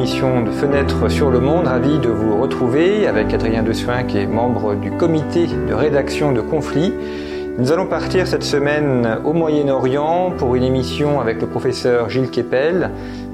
Émission de Fenêtre sur le Monde. Ravi de vous retrouver avec Adrien Dessoin qui est membre du comité de rédaction de Conflit. Nous allons partir cette semaine au Moyen-Orient pour une émission avec le professeur Gilles Kepel.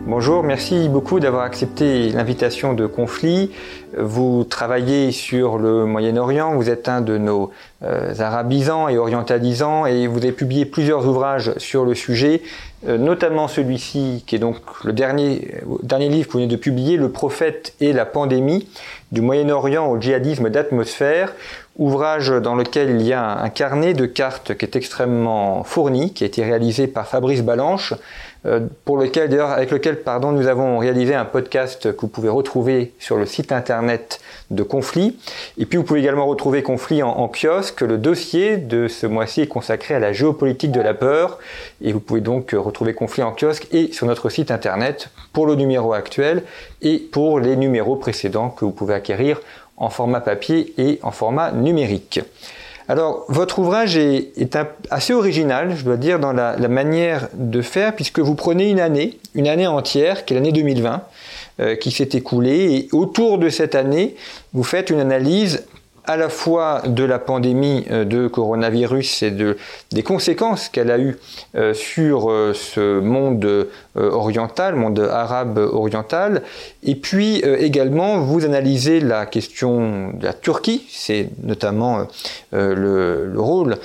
Bonjour, merci beaucoup d'avoir accepté l'invitation de Conflit. Vous travaillez sur le Moyen-Orient, vous êtes un de nos euh, arabisants et orientalisants et vous avez publié plusieurs ouvrages sur le sujet, notamment celui-ci qui est donc le dernier, euh, dernier livre que vous venez de publier, Le prophète et la pandémie, du Moyen-Orient au djihadisme d'atmosphère, ouvrage dans lequel il y a un carnet de cartes qui est extrêmement fourni, qui a été réalisé par Fabrice Balanche, euh, pour lequel, d'ailleurs, avec lequel pardon, nous avons réalisé un podcast que vous pouvez retrouver sur le site internet de Conflit. Et puis vous pouvez également retrouver Conflit en, en kiosque. Le dossier de ce mois-ci est consacré à la géopolitique de la peur. Et vous pouvez donc retrouver Conflit en kiosque et sur notre site internet pour le numéro actuel et pour les numéros précédents que vous pouvez acquérir en format papier et en format numérique. Alors, votre ouvrage est, assez original, je dois dire, dans la, manière de faire, puisque vous prenez une année, une année entière, qui est l'année 2020, euh, qui s'est écoulée, et autour de cette année, vous faites une analyse à la fois de la pandémie euh, de coronavirus et de, des conséquences qu'elle a eues euh, sur euh, ce monde oriental, monde arabe oriental, et puis également vous analysez la question de la Turquie, c'est notamment le, rôle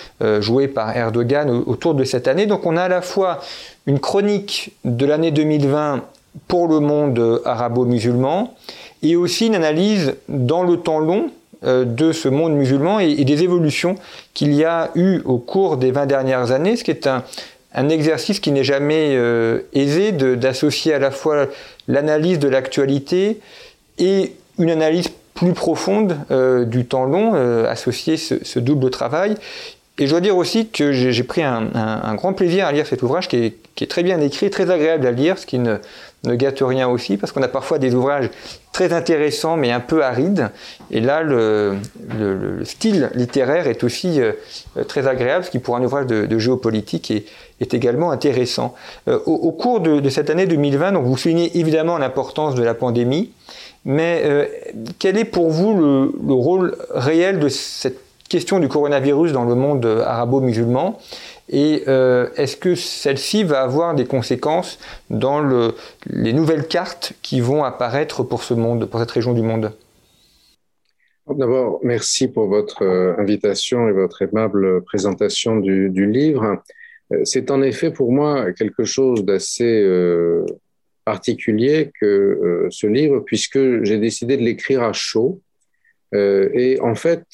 joué par Erdogan autour de cette année. Donc on a à la fois une chronique de l'année 2020 pour le monde arabo-musulman et aussi une analyse dans le temps long de ce monde musulman et, des évolutions qu'il y a eu au cours des 20 dernières années, ce qui est un, exercice qui n'est jamais euh, aisé d'associer à la fois l'analyse de l'actualité et une analyse plus profonde euh, du temps long, associer ce, double travail. Et je dois dire aussi que j'ai pris un, grand plaisir à lire cet ouvrage qui est, très bien écrit, très agréable à lire, ce qui ne, gâte rien aussi, parce qu'on a parfois des ouvrages très intéressants mais un peu arides. Et là, le, style littéraire est aussi euh, très agréable, ce qui pour un ouvrage de, géopolitique est, est, également intéressant. Euh, au, cours de, cette année 2020, donc vous soulignez évidemment l'importance de la pandémie, mais euh, quel est pour vous le, le rôle réel de cette question du coronavirus dans le monde arabo-musulman et euh, est-ce que celle-ci va avoir des conséquences dans le, les nouvelles cartes qui vont apparaître pour ce monde, pour cette région du monde? D'abord, merci pour votre euh, invitation et votre aimable présentation du, livre. Euh, c'est en effet pour moi quelque chose d'assez particulier que ce livre, puisque j'ai décidé de l'écrire à chaud. et en fait,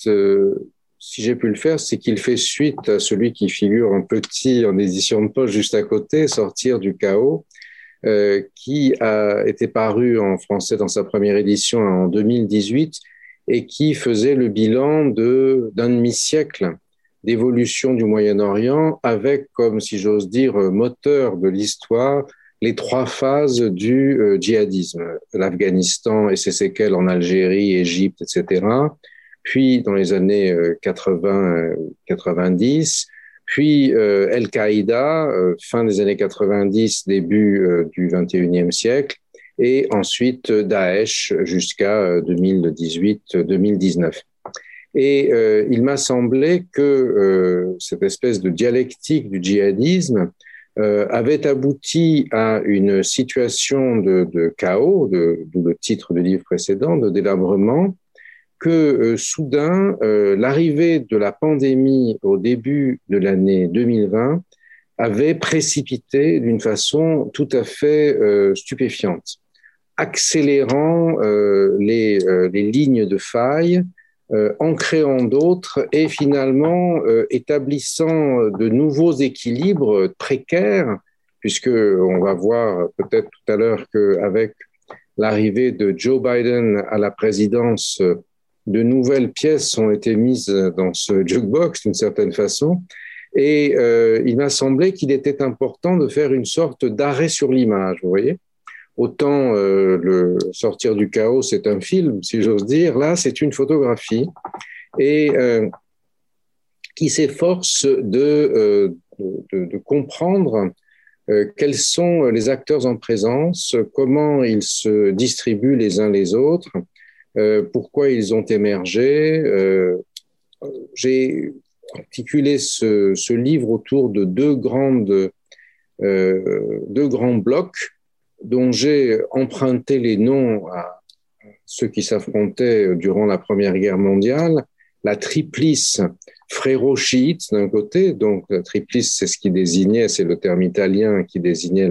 si j'ai pu le faire, c'est qu'il fait suite à celui qui figure en petit en édition de poche juste à côté, Sortir du chaos, euh, qui a été paru en français dans sa première édition en 2018 et qui faisait le bilan de d'un demi-siècle d'évolution du Moyen-Orient avec, comme si j'ose dire, moteur de l'histoire, les trois phases du euh, djihadisme, l'Afghanistan et ses séquelles en Algérie, Égypte, etc., puis dans les années 80-90, euh, puis euh, Al-Qaïda, euh, fin des années 90, début du 21e siècle, et ensuite Daesh jusqu'à 2018-2019. Et il m'a semblé que cette espèce de dialectique du djihadisme avait abouti à une situation de, de chaos, d'où le titre du livre précédent, de délabrement, que soudain, l'arrivée de la pandémie au début de l'année 2020 avait précipité d'une façon tout à fait stupéfiante, accélérant les, lignes de faille, euh, en créant d'autres et finalement euh, établissant de nouveaux équilibres précaires, puisque on va voir peut-être tout à l'heure qu'avec l'arrivée de Joe Biden à la présidence, de nouvelles pièces ont été mises dans ce jukebox d'une certaine façon. Et euh, il m'a semblé qu'il était important de faire une sorte d'arrêt sur l'image, vous voyez Autant euh, le Sortir du chaos, c'est un film, si j'ose dire. Là, c'est une photographie et euh, qui s'efforce euh, de, de, comprendre quels sont les acteurs en présence, comment ils se distribuent les uns les autres, pourquoi ils ont émergé. J'ai articulé ce, livre autour de deux, grandes, deux grands blocs dont j'ai emprunté les noms à ceux qui s'affrontaient durant la Première Guerre mondiale, la triplice fréro-chiite d'un côté, donc la triplice c'est ce qui désignait, c'est le terme italien qui désignait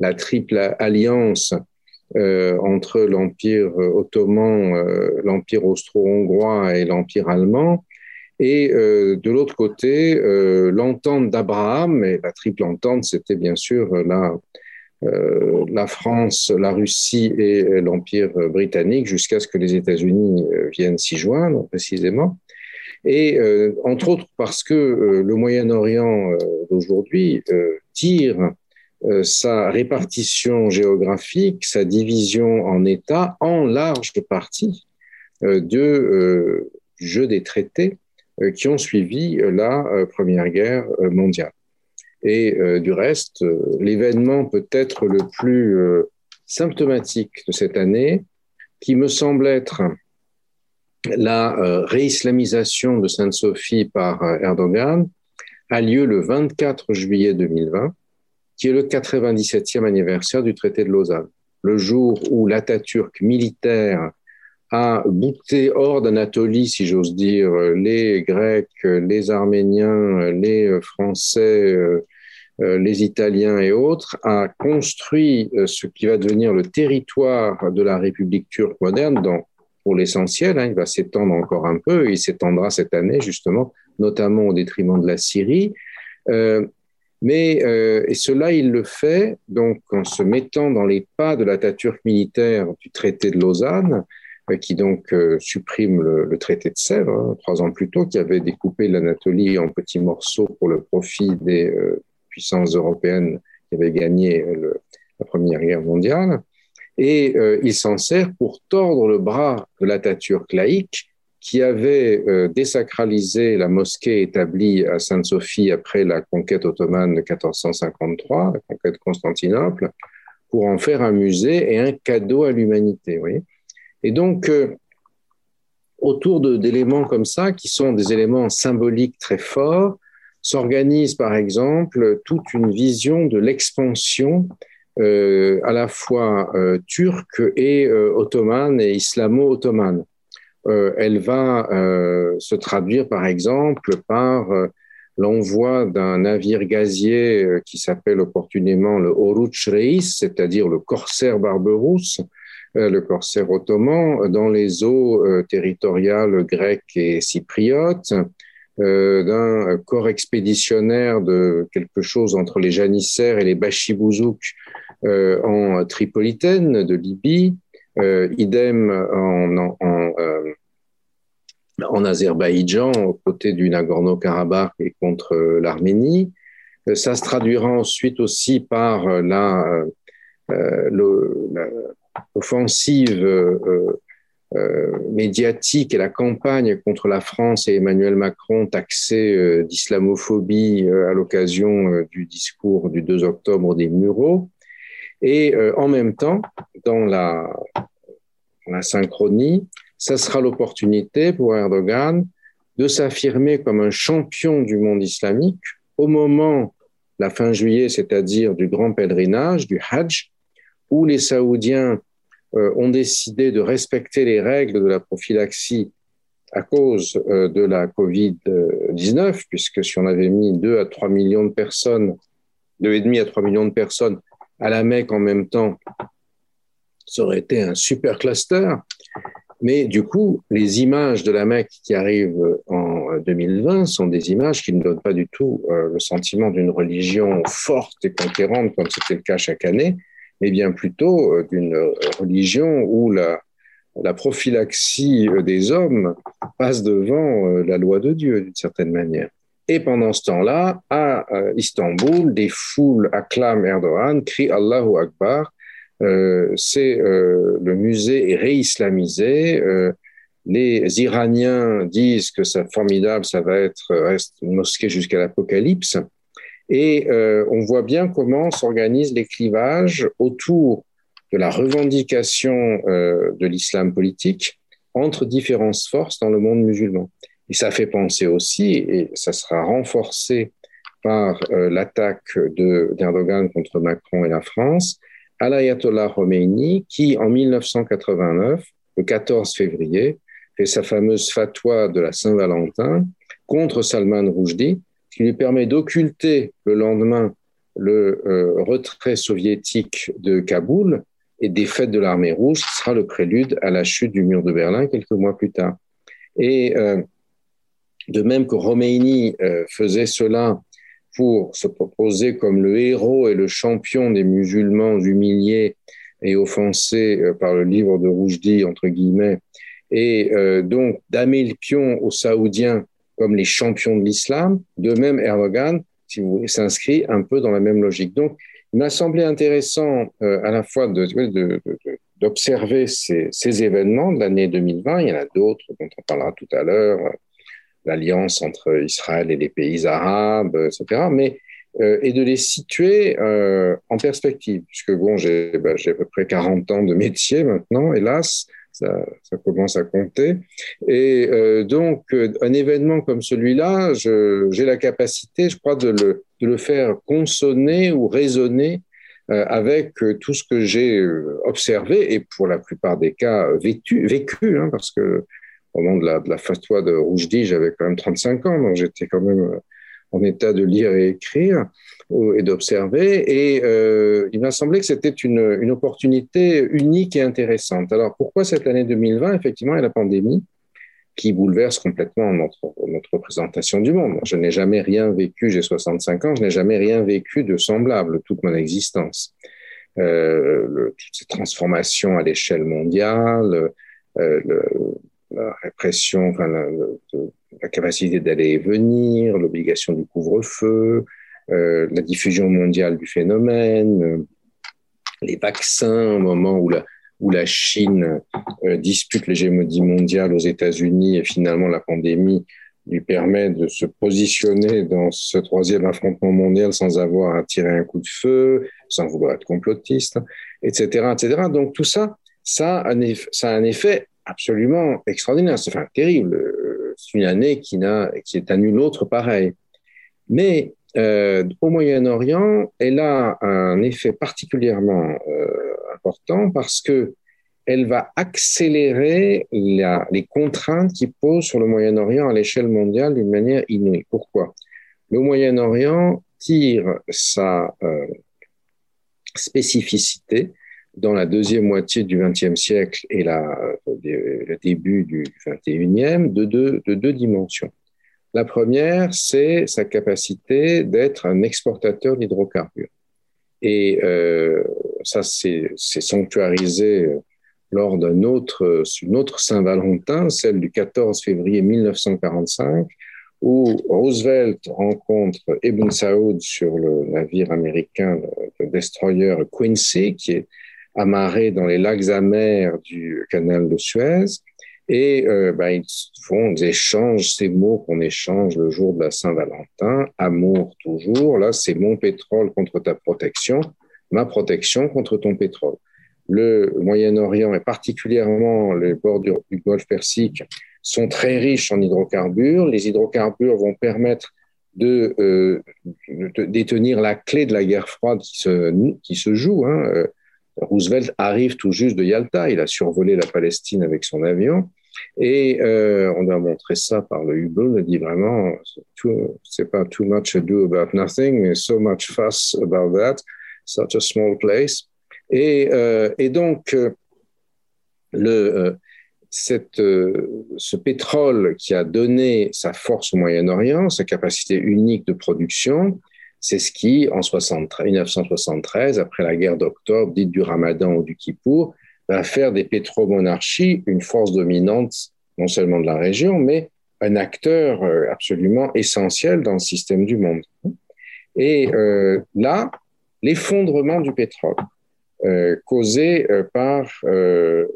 la triple alliance euh, entre l'Empire ottoman, euh, l'Empire austro-hongrois et l'Empire allemand, et euh, de l'autre côté, euh, l'entente d'Abraham, et la triple entente, c'était bien sûr la, euh, France, la Russie et l'Empire britannique jusqu'à ce que les États-Unis euh, viennent s'y joindre précisément. Et euh, entre autres parce que le Moyen-Orient d'aujourd'hui tire sa répartition géographique, sa division en États en large partie de, du jeu des traités qui ont suivi la Première Guerre mondiale. Et euh, du reste, euh, l'événement peut-être le plus euh, symptomatique de cette année, qui me semble être la réislamisation de Sainte-Sophie par Erdogan, a lieu le 24 juillet 2020, qui est le 97e anniversaire du traité de Lausanne, le jour où l'Atatürk militaire a bouté hors d'Anatolie, si j'ose dire, les Grecs, les Arméniens, les Français, euh, les Italiens et autres, a construit euh, ce qui va devenir le territoire de la République turque moderne, dans, pour l'essentiel, hein, il va s'étendre encore un peu, il s'étendra cette année justement, notamment au détriment de la Syrie. Euh, mais euh, et cela, il le fait donc en se mettant dans les pas de l'Atatürk militaire du traité de Lausanne, qui donc supprime le, traité de Sèvres hein, trois ans plus tôt, qui avait découpé l'Anatolie en petits morceaux pour le profit des puissances européennes qui avaient gagné la Première Guerre mondiale. Et euh, il s'en sert pour tordre le bras de l'Atatürk laïque qui avait euh, désacralisé la mosquée établie à Sainte-Sophie après la conquête ottomane de 1453, la conquête de Constantinople, pour en faire un musée et un cadeau à l'humanité. Et donc, euh, autour d'éléments comme ça, qui sont des éléments symboliques très forts, s'organise par exemple toute une vision de l'expansion euh, à la fois turque et ottomane et islamo-ottomane. Euh, elle va euh, se traduire par exemple par euh, l'envoi d'un navire gazier qui s'appelle opportunément le Oruç Reis, c'est-à-dire le corsaire barberousse, le corsaire ottoman, dans les eaux territoriales grecques et cypriotes. D'un corps expéditionnaire de quelque chose entre les janissaires et les bachibouzouk euh, en Tripolitaine de Libye, idem en, en, en, euh, en Azerbaïdjan, aux côtés du Nagorno-Karabakh et contre l'Arménie. Euh, ça se traduira ensuite aussi par la, l'offensive euh, médiatique et la campagne contre la France et Emmanuel Macron taxé euh, d'islamophobie euh, à l'occasion du discours du 2 octobre des Mureaux. Et en même temps, dans la, la synchronie, ça sera l'opportunité pour Erdogan de s'affirmer comme un champion du monde islamique au moment, la fin juillet, c'est-à-dire du grand pèlerinage, du Hajj, où les Saoudiens ont décidé de respecter les règles de la prophylaxie à cause de la Covid-19, puisque si on avait mis 2 à 3 millions de personnes, 2,5 à 3 millions de personnes à la Mecque en même temps, ça aurait été un super cluster. Mais du coup, les images de la Mecque qui arrivent en 2020 sont des images qui ne donnent pas du tout euh, le sentiment d'une religion forte et conquérante comme c'était le cas chaque année, mais bien plutôt euh, d'une religion où la, la prophylaxie des hommes passe devant euh, la loi de Dieu d'une certaine manière. Et pendant ce temps-là, à Istanbul, des foules acclament Erdogan, crient Allahu Akbar, euh, c'est euh, le musée est réislamisé. Euh, les Iraniens disent que c'est formidable, ça va être reste une mosquée jusqu'à l'apocalypse. Et on voit bien comment s'organisent les clivages autour de la revendication de l'islam politique entre différentes forces dans le monde musulman. Et ça fait penser aussi, et ça sera renforcé par l'attaque d'Erdogan contre Macron et la France, à l'ayatollah Khomeini qui, en 1989, le 14 février, fait sa fameuse fatwa de la Saint-Valentin contre Salman Rushdie, qui lui permet d'occulter le lendemain le euh, retrait soviétique de Kaboul et fêtes de l'armée rouge, ce sera le prélude à la chute du mur de Berlin quelques mois plus tard. Et euh, de même que Khomeini euh, faisait cela pour se proposer comme le héros et le champion des musulmans humiliés et offensés euh, par le livre de Roujdi, entre guillemets, et euh, donc damer le pion aux Saoudiens comme les champions de l'islam, de même Erdogan, si vous voulez, s'inscrit un peu dans la même logique. Donc, il m'a semblé intéressant euh, à la fois d'observer ces, ces, événements de l'année 2020, il y en a d'autres dont on parlera tout à l'heure, l'alliance entre Israël et les pays arabes, etc. Mais euh, et de les situer euh, en perspective, puisque bon, j'ai bah, à peu près 40 ans de métier maintenant, hélas, ça, commence à compter. Et euh, donc, un événement comme celui-là, j'ai la capacité, je crois, de le, de le faire consonner ou résonner avec tout ce que j'ai observé et pour la plupart des cas vécu, vécu hein, parce que au moment de la, de la fatwa j'avais quand même 35 ans, donc j'étais quand même euh, en état de lire et écrire et d'observer. Et euh, il m'a semblé que c'était une, opportunité unique et intéressante. Alors pourquoi cette année 2020 Effectivement, il y a la pandémie qui bouleverse complètement notre, notre représentation du monde. Je n'ai jamais rien vécu, j'ai 65 ans, je n'ai jamais rien vécu de semblable toute mon existence. Euh, le, toutes ces transformations à l'échelle mondiale, euh, le, la répression, enfin, la, capacité d'aller et venir, l'obligation du couvre-feu, euh, la diffusion mondiale du phénomène, euh, les vaccins au moment où la, où la Chine euh, dispute l'hégémonie mondiale aux États-Unis et finalement la pandémie lui permet de se positionner dans ce troisième affrontement mondial sans avoir à tirer un coup de feu, sans vouloir être complotiste, etc., etc. Donc tout ça, ça a un effet absolument extraordinaire. C'est enfin, terrible. C'est une année qui, n'a, qui est à nul autre pareil. Mais euh, au Moyen-Orient, elle a un effet particulièrement euh, important parce que elle va accélérer les contraintes qui posent sur le Moyen-Orient à l'échelle mondiale d'une manière inouïe. Pourquoi? Le Moyen-Orient tire sa euh, spécificité dans la deuxième moitié du XXe siècle et la, le début du XXIe de deux, de deux dimensions. La première, c'est sa capacité d'être un exportateur d'hydrocarbures. Et euh, ça, c'est sanctuarisé lors d'une autre, autre Saint-Valentin, celle du 14 février 1945, où Roosevelt rencontre Ibn Saoud sur le navire américain, le destroyer Quincy, qui est amarrés dans les lacs amers du canal de Suez. Et euh, ben, ils font, ils échangent ces mots qu'on échange le jour de la Saint-Valentin, amour toujours. Là, c'est mon pétrole contre ta protection, ma protection contre ton pétrole. Le Moyen-Orient et particulièrement les bords du, Golfe Persique sont très riches en hydrocarbures. Les hydrocarbures vont permettre de, euh, détenir la clé de la guerre froide qui se, joue. Hein Roosevelt arrive tout juste de Yalta, il a survolé la Palestine avec son avion, et euh, on a montré ça par le Hublot, on dit vraiment, c'est pas too much ado about nothing, mais so much fuss about that, such a small place. Et, euh, et donc, euh, le, cette, ce pétrole qui a donné sa force au Moyen-Orient, sa capacité unique de production, c'est ce qui, en 1973, après la guerre d'octobre, dite du Ramadan ou du Kippour, va faire des pétromonarchies une force dominante, non seulement de la région, mais un acteur euh, absolument essentiel dans le système du monde. Et euh, là, l'effondrement du pétrole, euh, causé par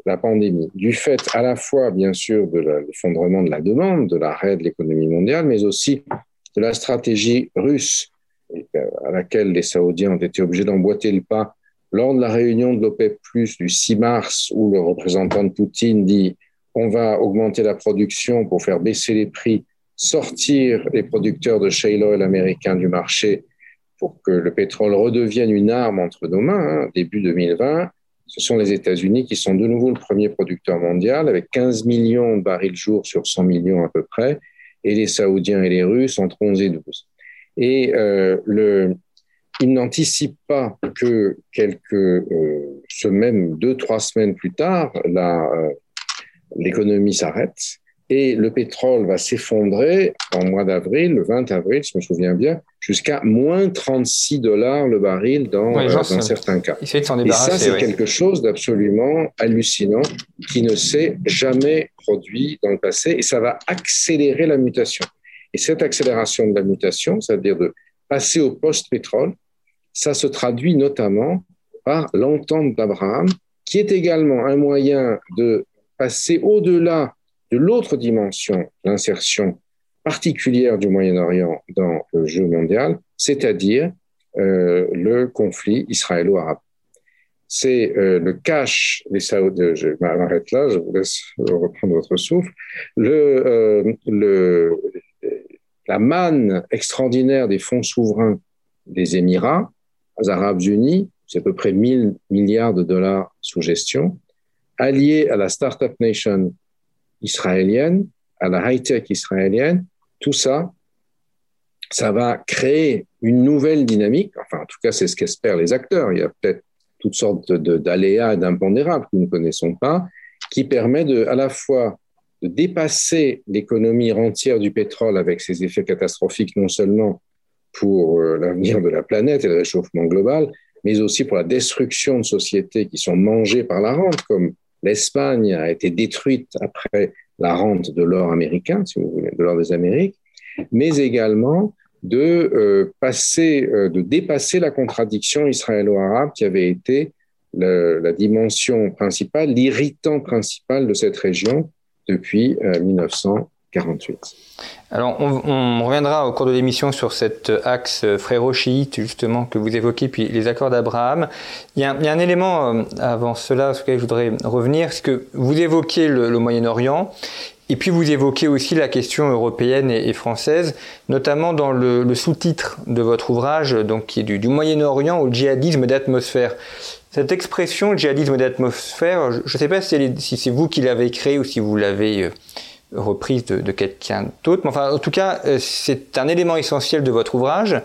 la pandémie, du fait à la fois, bien sûr, de l'effondrement de la demande, de l'arrêt de l'économie mondiale, mais aussi de la stratégie russe à laquelle les Saoudiens ont été obligés d'emboîter le pas lors de la réunion de l'OPEP, du 6 mars, où le représentant de Poutine dit on va augmenter la production pour faire baisser les prix, sortir les producteurs de shale oil américains du marché pour que le pétrole redevienne une arme entre nos mains, hein, début 2020, ce sont les États-Unis qui sont de nouveau le premier producteur mondial, avec 15 millions de barils jour sur 100 millions à peu près, et les Saoudiens et les Russes entre 11 et 12. Et euh, le, il n'anticipe pas que quelques euh, semaines, deux, trois semaines plus tard, euh, l'économie s'arrête et le pétrole va s'effondrer en mois d'avril, le 20 avril, si je me souviens bien, jusqu'à moins 36 dollars le baril dans, dans certains cas. Et ça, c'est quelque chose d'absolument hallucinant qui ne s'est jamais produit dans le passé et ça va accélérer la mutation. Et cette accélération de la mutation, c'est-à-dire de passer au post-pétrole, ça se traduit notamment par l'entente d'Abraham, qui est également un moyen de passer au-delà de l'autre dimension l'insertion particulière du Moyen-Orient dans le jeu mondial, c'est-à-dire euh, le conflit israélo-arabe. C'est euh, le cash des Saoudiens, je m'arrête là, je vous laisse reprendre votre souffle, le, euh, le, la manne extraordinaire des fonds souverains des Émirats Arabes Unis, c'est à peu près 1000 milliards de dollars sous gestion, allié à la Startup Nation israélienne, à la high-tech israélienne, tout ça, ça va créer une nouvelle dynamique. Enfin, en tout cas, c'est ce qu'espèrent les acteurs. Il y a peut-être toutes sortes d'aléas et d'impondérables que nous ne connaissons pas, qui permet de, à la fois de dépasser l'économie rentière du pétrole avec ses effets catastrophiques, non seulement pour euh, l'avenir de la planète et le réchauffement global, mais aussi pour la destruction de sociétés qui sont mangées par la rente, comme l'Espagne a été détruite après la rente de l'or américain, si vous voulez, de l'or des Amériques, mais également de euh, passer, euh, de dépasser la contradiction israélo-arabe qui avait été la dimension principale, l'irritant principal de cette région depuis 1900. 48. Alors, on, reviendra au cours de l'émission sur cet axe fréro-chiite, justement, que vous évoquez, puis les accords d'Abraham. Il, y a un élément euh, avant cela sur lequel je voudrais revenir, c'est que vous évoquez le, Moyen-Orient, et puis vous évoquez aussi la question européenne et, française, notamment dans le, sous-titre de votre ouvrage, donc qui est du, Moyen-Orient au djihadisme d'atmosphère. Cette expression, djihadisme d'atmosphère, je ne sais pas si, c'est vous qui l'avez créée ou si vous l'avez euh, reprise de, quelqu'un d'autre. Mais enfin, en tout cas, euh, c'est un élément essentiel de votre ouvrage,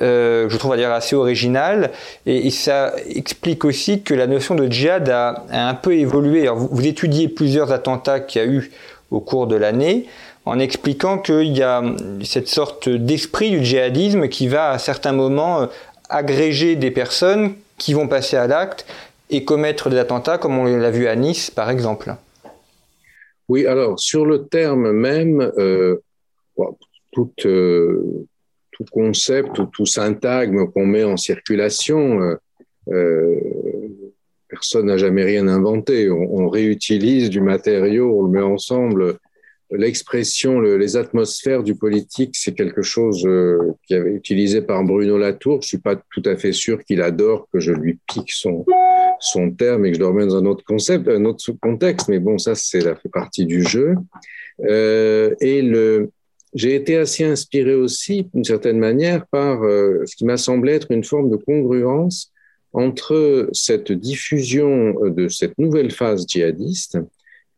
euh, je trouve dire assez original, et, ça explique aussi que la notion de djihad a, un peu évolué. Vous, étudiez plusieurs attentats qu'il y a eu au cours de l'année, en expliquant qu'il y a cette sorte d'esprit du djihadisme qui va à certains moments euh, agréger des personnes qui vont passer à l'acte et commettre des attentats, comme on l'a vu à Nice, par exemple. Oui, alors sur le terme même, euh, tout, euh, tout, concept ou tout syntagme qu'on met en circulation, euh, personne n'a jamais rien inventé. On, réutilise du matériau, on le met ensemble. L'expression, les atmosphères du politique, c'est quelque chose qui avait utilisé par Bruno Latour. Je suis pas tout à fait sûr qu'il adore que je lui pique son, son terme et que je le remets dans un autre concept, un autre contexte, mais bon, ça, c'est la fait partie du jeu. Euh, et le, j'ai été assez inspiré aussi, d'une certaine manière, par euh, ce qui m'a semblé être une forme de congruence entre cette diffusion de cette nouvelle phase djihadiste,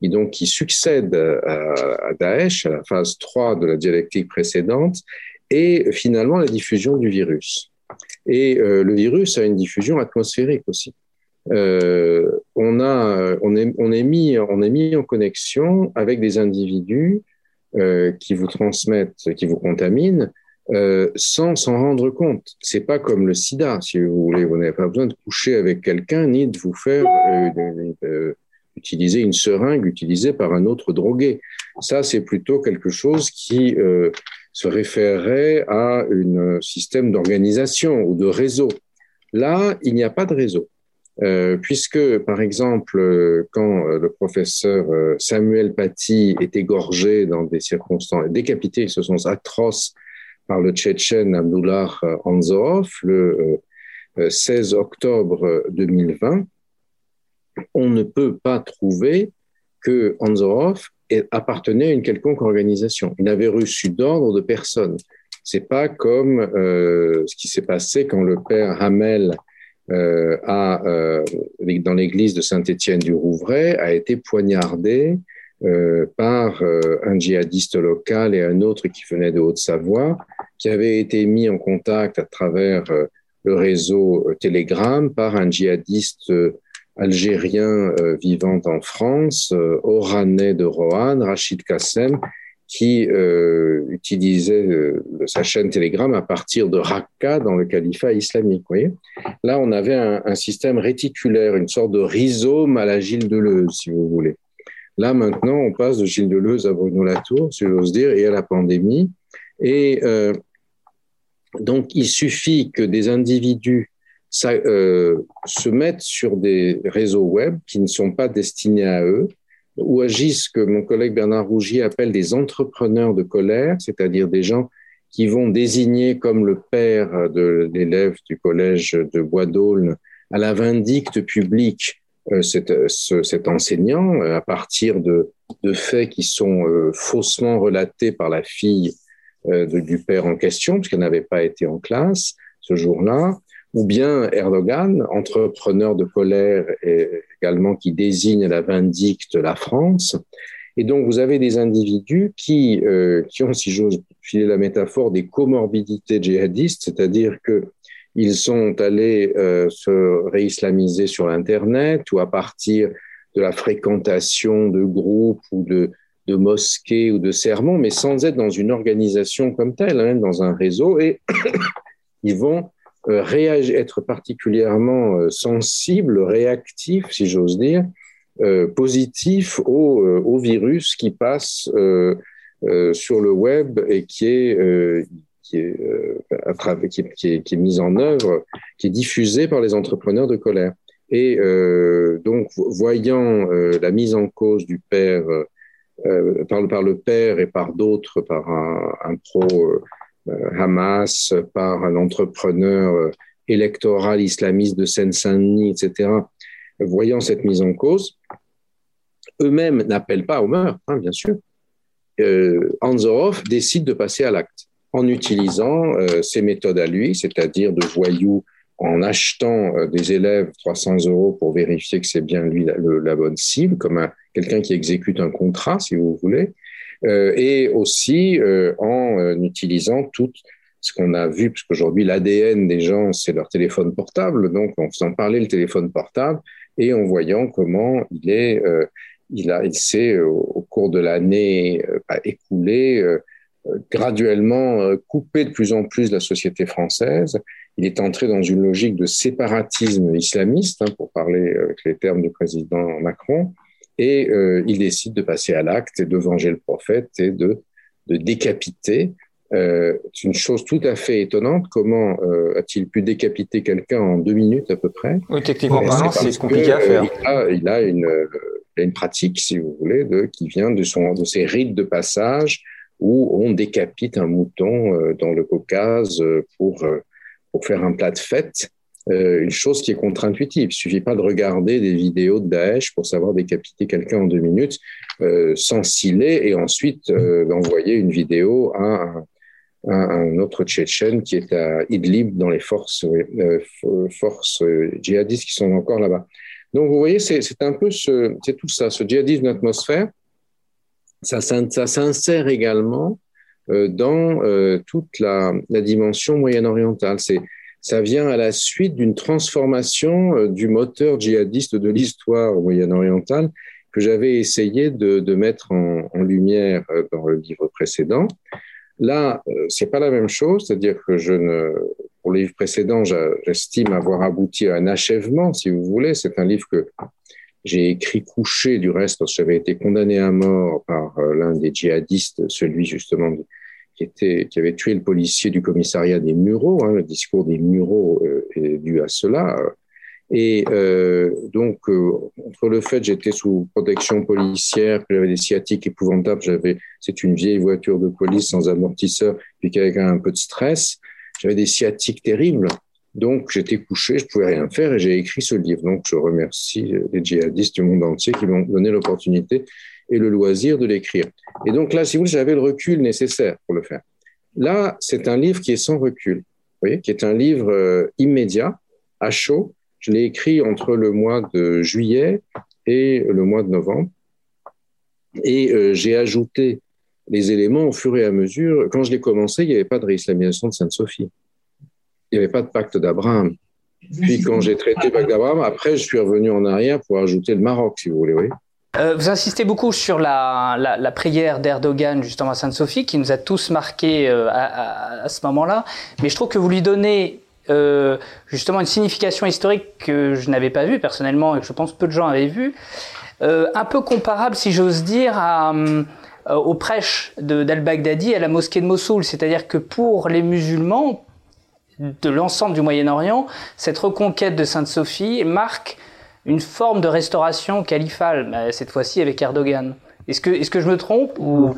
donc qui succède à, Daesh, à la phase 3 de la dialectique précédente, et finalement la diffusion du virus. Et euh, le virus a une diffusion atmosphérique aussi. Euh, on, a, on, est, on, est mis, on est mis en connexion avec des individus euh, qui vous transmettent, qui vous contaminent, euh, sans s'en rendre compte. C'est pas comme le sida, si vous voulez. Vous n'avez pas besoin de coucher avec quelqu'un ni de vous faire euh, euh, utiliser une seringue utilisée par un autre drogué. Ça, c'est plutôt quelque chose qui se référerait à un système d'organisation ou de réseau. Là, il n'y a pas de réseau. Euh, puisque, par exemple, quand le professeur Samuel Paty est égorgé dans des circonstances, décapité, ce sont atroces par le Tchétchène Abdullah Anzorov le 16 euh, octobre 2020, on ne peut pas trouver que Anzorov appartenait à une quelconque organisation. Il n'avait reçu d'ordre de personne. C'est pas comme euh, ce qui s'est passé quand le père Hamel euh, a, dans l'église de Saint-Étienne du Rouvray a été poignardé euh, par euh, un djihadiste local et un autre qui venait de Haute-Savoie, qui avait été mis en contact à travers euh, le réseau Telegram par un djihadiste algérien vivant en France, oranais de Rohan, Rachid Kassem, qui utilisait sa chaîne Telegram à partir de Raqqa dans le califat islamique. Voyez Là, on avait un, un, système réticulaire, une sorte de rhizome à la Gilles Deleuze, si vous voulez. Là, maintenant, on passe de Gilles Deleuze à Bruno Latour, si j'ose dire, et à la pandémie. Et euh, donc, il suffit que des individus ça, euh, se mettent sur des réseaux web qui ne sont pas destinés à eux, ou agissent que mon collègue Bernard Rougier appelle des entrepreneurs de colère, c'est-à-dire des gens qui vont désigner comme le père de l'élève du collège de Bois d'Aulne à la vindicte publique euh, cet, cet, enseignant euh, à partir de, faits qui sont euh, faussement relatés par la fille du père en question, puisqu'elle n'avait pas été en classe ce jour-là, ou bien Erdogan, entrepreneur de colère et également qui désigne la vindicte la France. Et donc, vous avez des individus qui, euh, qui ont, si j'ose filer la métaphore, des comorbidités djihadistes, c'est-à-dire que ils sont allés euh, se réislamiser sur Internet ou à partir de la fréquentation de groupes ou de, de mosquées ou de sermons, mais sans être dans une organisation comme telle, hein, dans un réseau, et ils vont être particulièrement euh, sensibles, réactifs, si j'ose dire, euh, positifs au, euh, virus qui passe euh, sur le web et qui est qui est, euh, qui, est, mise en œuvre, qui est diffusée par les entrepreneurs de colère. Et euh, donc, voyant euh, la mise en cause du père euh, par, le père et par d'autres, par un pro Hamas, par un entrepreneur électoral islamiste de Seine-Saint-Denis, etc., voyant cette mise en cause, eux-mêmes n'appellent pas au meurtre, hein, bien sûr. Euh, Anzorov décide de passer à l'acte en utilisant euh, ses méthodes à lui, c'est-à-dire de voyous en achetant euh, des élèves 300 euros pour vérifier que c'est bien lui la, bonne cible, comme quelqu'un qui exécute un contrat, si vous voulez, euh, et aussi euh, en euh, utilisant tout ce qu'on a vu, parce qu'aujourd'hui l'ADN des gens, c'est leur téléphone portable, donc en faisant parler le téléphone portable et en voyant comment il est, il a, il s'est au, cours de l'année écoulée graduellement euh, coupé de plus en plus de la société française. Il est entré dans une logique de séparatisme islamiste, hein, pour parler avec les termes du président Macron, et euh, il décide de passer à l'acte et de venger le prophète et de, de décapiter. Euh, c'est une chose tout à fait étonnante. Comment euh, a-t-il pu décapiter quelqu'un en deux minutes à peu près? Oui, techniquement parlant, c'est compliqué à faire. Il a, il a une, une, pratique, si vous voulez, de, qui vient de, son, de ses rites de passage où on décapite un mouton euh, dans le Caucase euh, pour, euh, pour faire un plat de fête. Une chose qui est contre-intuitive. Il suffit pas de regarder des vidéos de Daesh pour savoir décapiter quelqu'un en deux minutes, sans ciller et ensuite d'envoyer une vidéo à un, autre Tchétchène qui est à Idlib dans les forces, euh, djihadistes qui sont encore là-bas. Donc vous voyez, c'est un peu ce, tout ça, ce djihadisme d'atmosphère, ça, s'insère également euh, dans euh, toute la, la dimension moyen-orientale. C'est ça vient à la suite d'une transformation euh, du moteur djihadiste de l'histoire moyen-orientale que j'avais essayé de, mettre en, lumière euh, dans le livre précédent. Là, euh, c'est pas la même chose, c'est-à-dire que je ne, pour le livre précédent, j'estime avoir abouti à un achèvement, si vous voulez. C'est un livre que j'ai écrit couché, du reste, parce que j'avais été condamné à mort par l'un des djihadistes, celui justement qui, avait tué le policier du commissariat des Mureaux. Hein, le discours des Mureaux euh, est dû à cela. Et euh, donc, euh, entre le fait que j'étais sous protection policière, que j'avais des sciatiques épouvantables, j'avais, c'est une vieille voiture de police sans amortisseur, puis qu'avec un peu de stress, j'avais des sciatiques terribles. Donc, j'étais couché, je pouvais rien faire et j'ai écrit ce livre. Donc, je remercie les djihadistes du monde entier qui m'ont donné l'opportunité et le loisir de l'écrire. Et donc là, si vous voulez, j'avais le recul nécessaire pour le faire. Là, c'est un livre qui est sans recul, vous qui est un livre euh, immédiat, à chaud, je l'ai écrit entre le mois de juillet et le mois de novembre. Et euh, j'ai ajouté les éléments au fur et à mesure. Quand je l'ai commencé, il n'y avait pas de réislamisation de Sainte-Sophie. Il n'y avait pas de pacte d'Abraham. Puis quand j'ai traité le pacte d'Abraham, après, je suis revenu en arrière pour ajouter le Maroc, si vous voulez. Oui. Euh, vous insistez beaucoup sur la, la, la prière d'Erdogan justement à Sainte-Sophie, qui nous a tous marqués euh, à, ce moment-là. Mais je trouve que vous lui donnez euh, justement une signification historique que je n'avais pas vue personnellement et que je pense peu de gens avaient vu, euh, un peu comparable, si j'ose dire, à, euh, au prêche d'Al-Baghdadi à la mosquée de Mossoul. C'est-à-dire que pour les musulmans de l'ensemble du Moyen-Orient, cette reconquête de Sainte-Sophie marque une forme de restauration califale, cette fois-ci avec Erdogan. Est-ce que, je me trompe ou...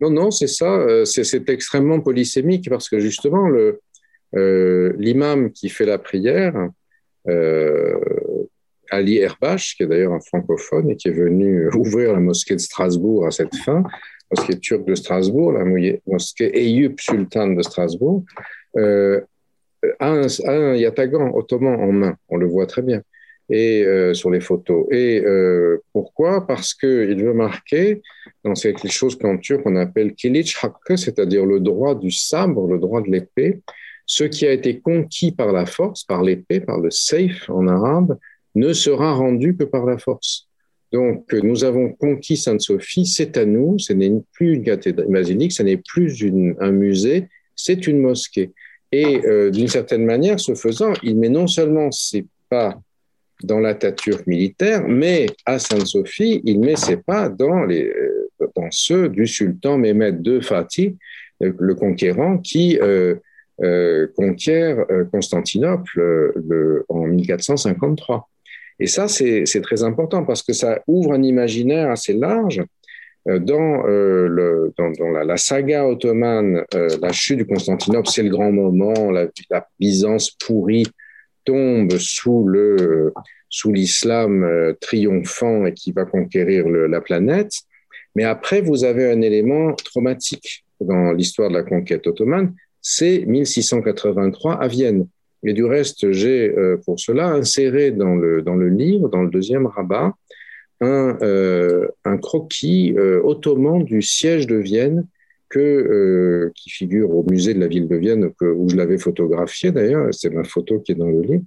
Non, non, c'est ça. Euh, c'est extrêmement polysémique parce que justement, euh, l'imam qui fait la prière, euh, Ali Erbash, qui est d'ailleurs un francophone et qui est venu ouvrir la mosquée de Strasbourg à cette fin, mosquée turque de Strasbourg, la mosquée Eyüp Sultan de Strasbourg, a, un, un, yatagan ottoman en main, on le voit très bien, et euh, sur les photos. Et euh, pourquoi? Parce qu'il veut marquer dans quelque chose qu'en turc on appelle kilic hakkı, c'est-à-dire le droit du sabre, le droit de l'épée, ce qui a été conquis par la force, par l'épée, par le safe en arabe, ne sera rendu que par la force. Donc, nous avons conquis Sainte-Sophie, c'est à nous, ce n'est plus une cathédrale basilique, ce n'est plus un musée, c'est une mosquée. Et euh, d'une certaine manière, ce faisant, il met non seulement ses pas dans l'attature militaire, mais à Sainte-Sophie, il met ses pas dans, euh, ceux du sultan Mehmed II Fatih, le conquérant, qui euh, euh, conquiert euh, Constantinople euh, le, en 1453. Et ça, c'est très important parce que ça ouvre un imaginaire assez large dans, la, la, saga ottomane, la chute du Constantinople, c'est le grand moment, la, la, Byzance pourrie tombe sous le sous l'islam triomphant et qui va conquérir la planète. Mais après, vous avez un élément traumatique dans l'histoire de la conquête ottomane, c'est 1683 à Vienne. Et du reste, j'ai euh, pour cela inséré dans le, dans le livre, dans le deuxième rabat, un, euh, un croquis euh, ottoman du siège de Vienne euh, qui figure au musée de la ville de Vienne, où je l'avais photographié d'ailleurs, c'est ma photo qui est dans le livre,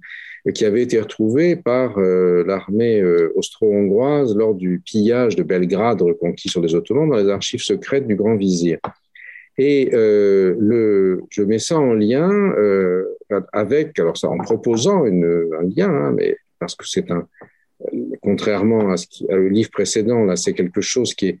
et qui avait été retrouvée par euh, l'armée euh, austro-hongroise lors du pillage de Belgrade reconquis sur les Ottomans dans les archives secrètes du Grand Vizir. Et je mets ça en lien avec, alors ça en proposant un lien, hein, mais parce que c'est un, contrairement à ce qui, à le livre précédent, là, c'est quelque chose qui est,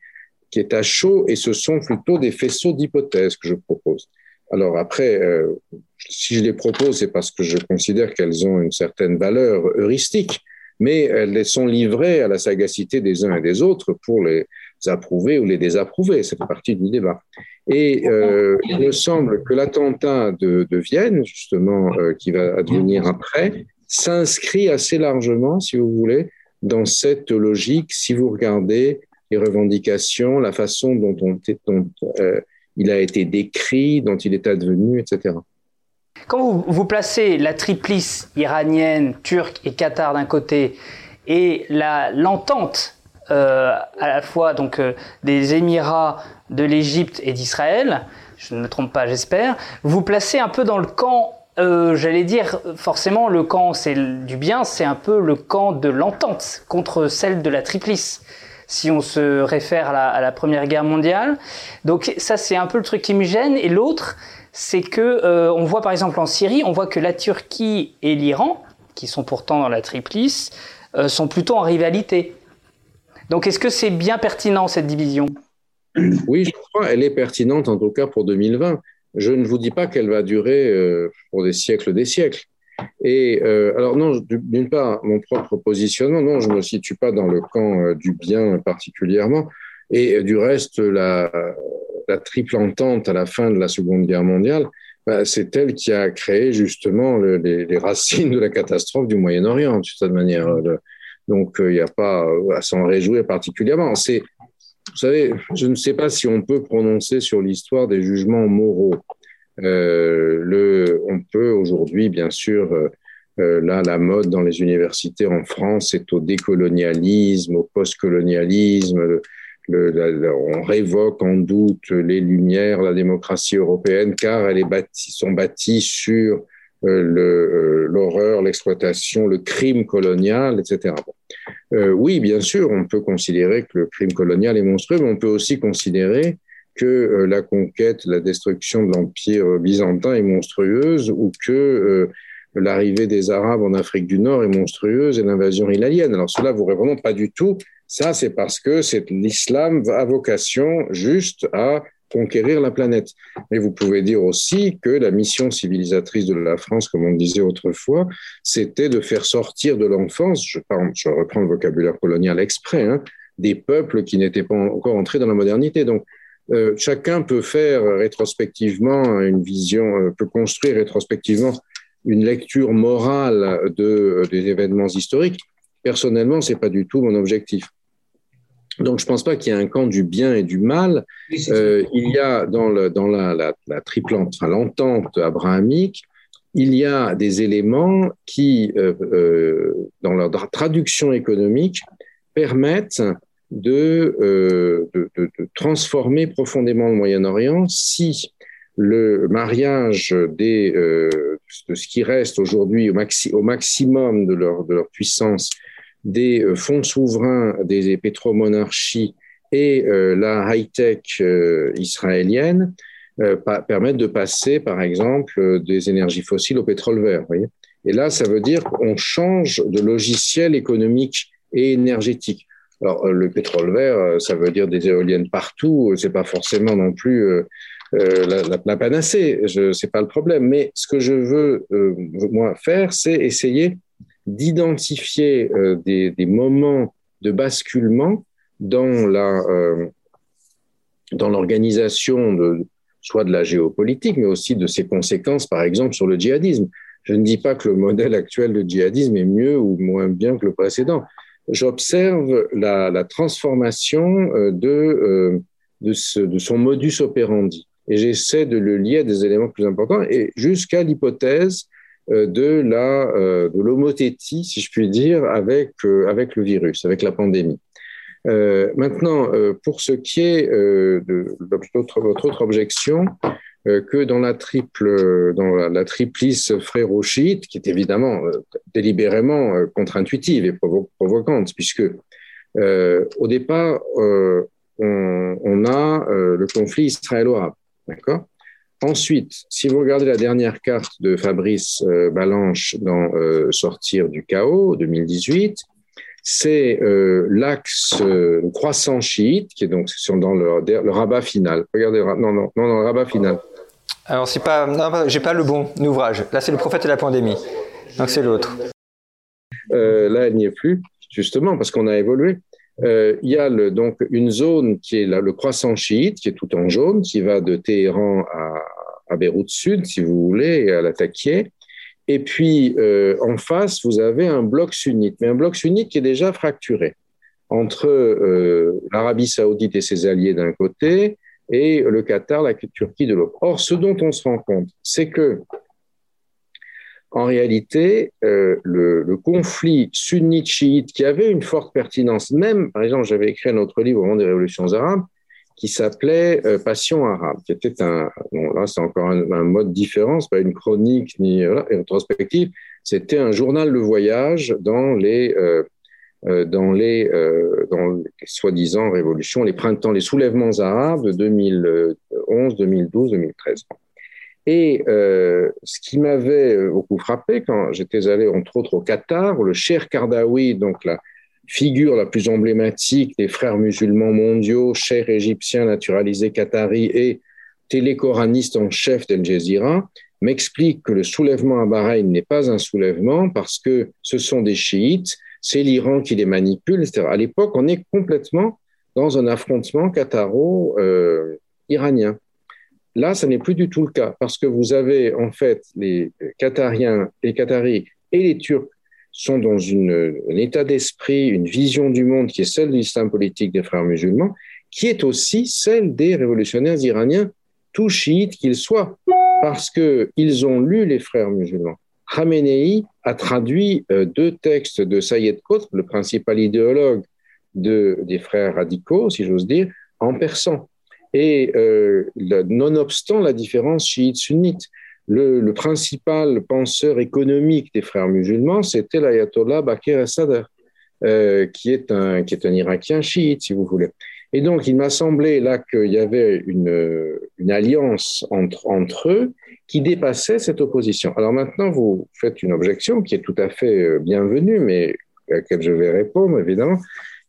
qui est à chaud et ce sont plutôt des faisceaux d'hypothèses que je propose. Alors après, euh, si je les propose, c'est parce que je considère qu'elles ont une certaine valeur heuristique, mais elles sont livrées à la sagacité des uns et des autres pour les approuver ou les désapprouver. C'est partie du débat. Et euh, il me semble que l'attentat de, de, Vienne, justement, euh, qui va advenir après, s'inscrit assez largement, si vous voulez, dans cette logique. Si vous regardez les revendications, la façon dont, on, dont euh, il a été décrit, dont il est advenu, etc. Quand vous, vous placez la triplice iranienne, turque et Qatar d'un côté et l'entente euh, à la fois donc euh, des Émirats, de l'Égypte et d'Israël, je ne me trompe pas, j'espère, vous placez un peu dans le camp euh, j'allais dire, forcément, le camp c'est du bien, c'est un peu le camp de l'entente contre celle de la triplice, si on se réfère à la, Première Guerre mondiale. Donc ça, c'est un peu le truc qui me gêne. Et l'autre, c'est que euh, on voit par exemple en Syrie, on voit que la Turquie et l'Iran, qui sont pourtant dans la triplice, euh, sont plutôt en rivalité. Donc est-ce que c'est bien pertinent cette division? Oui, je crois, elle est pertinente en tout cas pour 2020 je ne vous dis pas qu'elle va durer euh, pour des siècles des siècles. Et euh, alors non, d'une part, mon propre positionnement, non, je ne me situe pas dans le camp euh, du bien particulièrement. Et du reste, la, triple entente à la fin de la Seconde Guerre mondiale, bah, c'est elle qui a créé justement les, racines de la catastrophe du Moyen-Orient, de cette manière. donc, il n'y a pas à s'en réjouir particulièrement. Vous savez, je ne sais pas si on peut prononcer sur l'histoire des jugements moraux. Euh, le, on peut aujourd'hui, bien sûr, euh, euh, là, la mode dans les universités en France est au décolonialisme, au postcolonialisme. Le, on révoque en doute les lumières, la démocratie européenne, car elles sont bâties sur euh, l'horreur, l'exploitation, le crime colonial, etc. Euh, oui, bien sûr, on peut considérer que le crime colonial est monstrueux, mais on peut aussi considérer que euh, la conquête, la destruction de l'empire byzantin est monstrueuse ou que l'arrivée des Arabes en Afrique du Nord est monstrueuse et l'invasion ilalienne. Alors cela vous répondons pas du tout. Ça, c'est parce que l'islam a vocation juste à conquérir la planète. Mais vous pouvez dire aussi que la mission civilisatrice de la France, comme on disait autrefois, c'était de faire sortir de l'enfance, je, je, reprends le vocabulaire colonial exprès, hein, des peuples qui n'étaient pas encore entrés dans la modernité. Donc, euh, chacun peut faire rétrospectivement une vision, euh, peut construire rétrospectivement une lecture morale de, euh, des événements historiques. Personnellement, c'est pas du tout mon objectif. Donc, je ne pense pas qu'il y ait un camp du bien et du mal. Euh, il y a dans, le, dans la, la, la triplante, enfin, l'entente abrahamique, il y a des éléments qui, euh, euh, dans leur traduction économique, permettent de, euh, de, transformer profondément le Moyen-Orient si le mariage des, euh, de ce qui reste aujourd'hui au, maxi, au maximum de leur, de leur puissance des euh, fonds souverains des pétromonarchies et la high-tech israélienne permettent de passer, par exemple, des énergies fossiles au pétrole vert. Et là, ça veut dire qu'on change de logiciel économique et énergétique. Alors, le pétrole vert, ça veut dire des éoliennes partout. C'est pas forcément non plus euh, la, panacée. C'est pas le problème. Mais ce que je veux euh, moi faire, c'est essayer d'identifier euh, des, des, moments de basculement euh, dans l'organisation de soit de la géopolitique, mais aussi de ses conséquences, par exemple, sur le djihadisme. Je ne dis pas que le modèle actuel de djihadisme est mieux ou moins bien que le précédent. J'observe la, transformation euh, de, euh, de, son modus operandi et j'essaie de le lier à des éléments plus importants et jusqu'à l'hypothèse euh, de la l'homothétie, si je puis dire, avec le virus, avec la pandémie. Maintenant, pour ce qui est de votre autre objection, que dans la triple, dans la, la triplice frérochite, qui est évidemment délibérément contre-intuitive et provo provocante, puisque au départ, on, a le conflit israélo-arabe, d'accord? Ensuite, si vous regardez la dernière carte de Fabrice euh, Balanche dans euh, Sortir du chaos 2018, c'est euh, l'axe euh, croissant chiite qui est donc dans le, le rabat final. Regardez, non, non, non, non, le rabat final. Alors c'est pas, j'ai pas le bon ouvrage. Là, c'est le prophète et la pandémie. Donc c'est l'autre. Euh, là, elle n'y est plus, justement, parce qu'on a évolué. Euh, il y a donc une zone qui est là, le croissant chiite, qui est tout en jaune, qui va de Téhéran à, à Beyrouth Sud, si vous voulez, et à l'attaquer. Et puis, euh, en face, vous avez un bloc sunnite, mais un bloc sunnite qui est déjà fracturé entre euh, l'Arabie saoudite et ses alliés d'un côté, et le Qatar, la Turquie de l'autre. Or, ce dont on se rend compte, c'est que en réalité, euh, le, conflit sunnite-chiite qui avait une forte pertinence, même, par exemple, j'avais écrit un autre livre au moment des révolutions arabes, qui s'appelait euh, Passion arabe, qui était un, bon, là c'est encore un, mode différent, c'est pas une chronique ni une rétrospective, c'était un journal de voyage dans les, euh, dans les, dans les soi-disant révolutions, les printemps, les soulèvements arabes de 2011, 2012, 2013. Et euh, ce qui m'avait euh, beaucoup frappé quand j'étais allé entre autres au Qatar, le Cher Kardawi, donc la figure la plus emblématique des frères musulmans mondiaux, cher égyptien naturalisé qatari et télécoraniste en chef d'Al Jazeera, m'explique que le soulèvement à Bahreïn n'est pas un soulèvement parce que ce sont des chiites, c'est l'Iran qui les manipule, etc. À l'époque, on est complètement dans un affrontement qataro-iranien. Euh, Là, ce n'est plus du tout le cas parce que vous avez en fait les Qatariens, les Qataris et les Turcs sont dans un état d'esprit, une vision du monde qui est celle de l'islam politique des frères musulmans, qui est aussi celle des révolutionnaires iraniens, tout chiites qu'ils soient, parce qu'ils ont lu les frères musulmans. Khamenei a traduit euh, deux textes de Sayed Qutb, le principal idéologue de, des frères radicaux, si j'ose dire, en persan. Et euh, nonobstant la différence chiite-sunnite, le, principal penseur économique des frères musulmans, c'était l'ayatollah Bakr al-Sadr, euh, qui, est un, Irakien chiite, si vous voulez. Et donc, il m'a semblé là qu'il y avait une, alliance entre eux qui dépassait cette opposition. Alors maintenant, vous faites une objection qui est tout à fait euh, bienvenue, mais à laquelle je vais répondre, évidemment,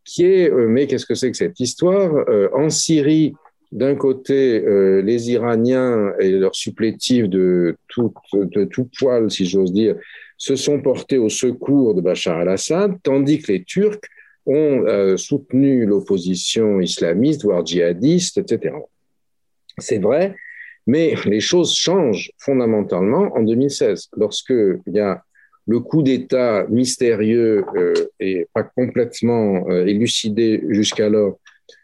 qui est, mais qu'est-ce que c'est que cette histoire En Syrie, d'un côté, euh, les Iraniens et leurs supplétifs de tout, de tout poil, si j'ose dire, se sont portés au secours de Bachar el-Assad, tandis que les Turcs ont euh, soutenu l'opposition islamiste, voire djihadiste, etc. C'est vrai, mais les choses changent fondamentalement en 2016, lorsqu'il y a le coup d'État mystérieux euh, et pas complètement élucidé jusqu'alors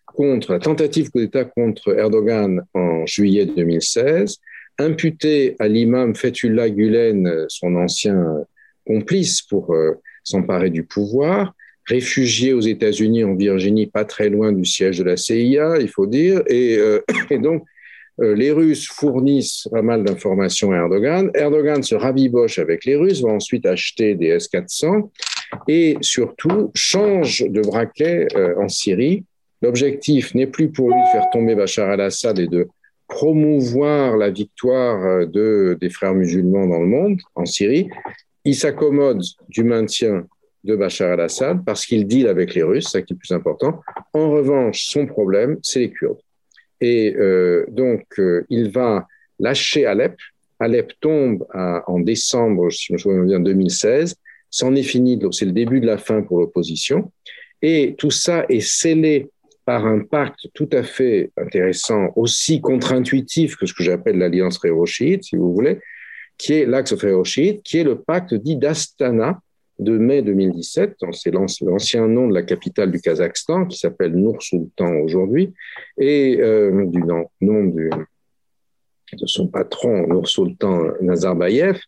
contre la tentative coup d'État contre Erdogan en juillet 2016, imputé à l'imam Fethullah Gulen, son ancien complice pour euh, s'emparer du pouvoir, réfugié aux États-Unis en Virginie, pas très loin du siège de la CIA, il faut dire, et, euh, donc euh, les Russes fournissent pas mal d'informations à Erdogan. Erdogan se rabiboche avec les Russes, va ensuite acheter des S-400 et surtout change de braquet en Syrie L'objectif n'est plus pour lui de faire tomber Bachar al-Assad et de promouvoir la victoire euh, de, des frères musulmans dans le monde, en Syrie. Il s'accommode du maintien de Bachar al-Assad parce qu'il deal avec les Russes, c'est qui est plus important. En revanche, son problème, c'est les Kurdes. Et euh, donc, euh, il va lâcher Alep. Alep tombe en décembre, si je me souviens bien, 2016. C'en est fini, c'est le début de la fin pour l'opposition. Et tout ça est scellé par un pacte tout à fait intéressant, aussi contre-intuitif que ce que j'appelle l'alliance réo-chiite, si vous voulez, qui est l'axe réo-chiite, qui est le pacte dit d'Astana de mai 2017. C'est l'ancien nom de la capitale du Kazakhstan, qui s'appelle Nour-Sultan aujourd'hui, et euh, du nom, de son patron, Nour-Sultan Nazarbayev,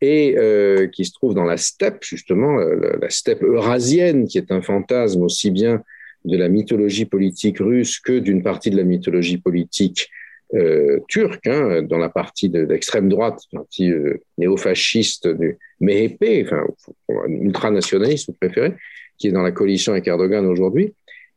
et euh, qui se trouve dans la steppe, justement, la, la steppe eurasienne, qui est un fantasme aussi bien de la mythologie politique russe que d'une partie de la mythologie politique euh, turque, hein, dans la partie de, l'extrême droite, partie euh, néo-fasciste du MHP, enfin, ultranationaliste, vous préférez, qui est dans la coalition avec Erdogan aujourd'hui,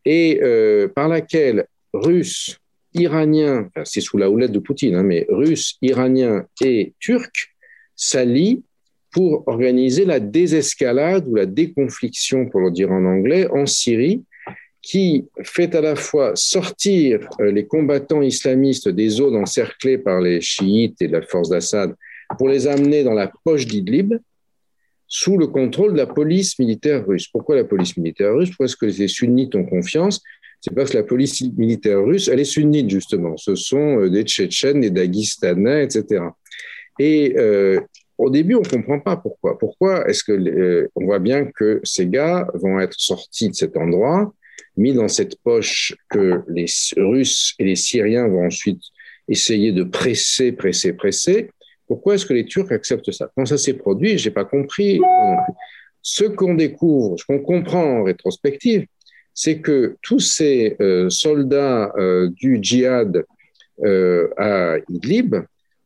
et euh, par laquelle Russes, Iraniens, c'est sous la houlette de Poutine, hein, mais Russes, Iraniens et Turcs s'allient pour organiser la désescalade ou la déconfliction, pour le dire en anglais, en Syrie, qui fait à la fois sortir euh, les combattants islamistes des zones encerclées par les chiites et la force d'Assad pour les amener dans la poche d'Idlib sous le contrôle de la police militaire russe. Pourquoi la police militaire russe? Pourquoi est-ce que les sunnites ont confiance C'est parce que la police militaire russe, elle est sunnite justement. Ce sont euh, des Tchétchènes, des Daguestanais, etc. Et euh, au début, on ne comprend pas pourquoi. Pourquoi est-ce que on voit bien que ces gars vont être sortis de cet endroit mis dans cette poche que les Russes et les Syriens vont ensuite essayer de presser, presser, presser. Pourquoi est-ce que les Turcs acceptent ça? Quand ça s'est produit, j'ai pas compris. Ce qu'on découvre, ce qu'on comprend en rétrospective, c'est que tous ces euh, soldats euh, du djihad euh, à Idlib,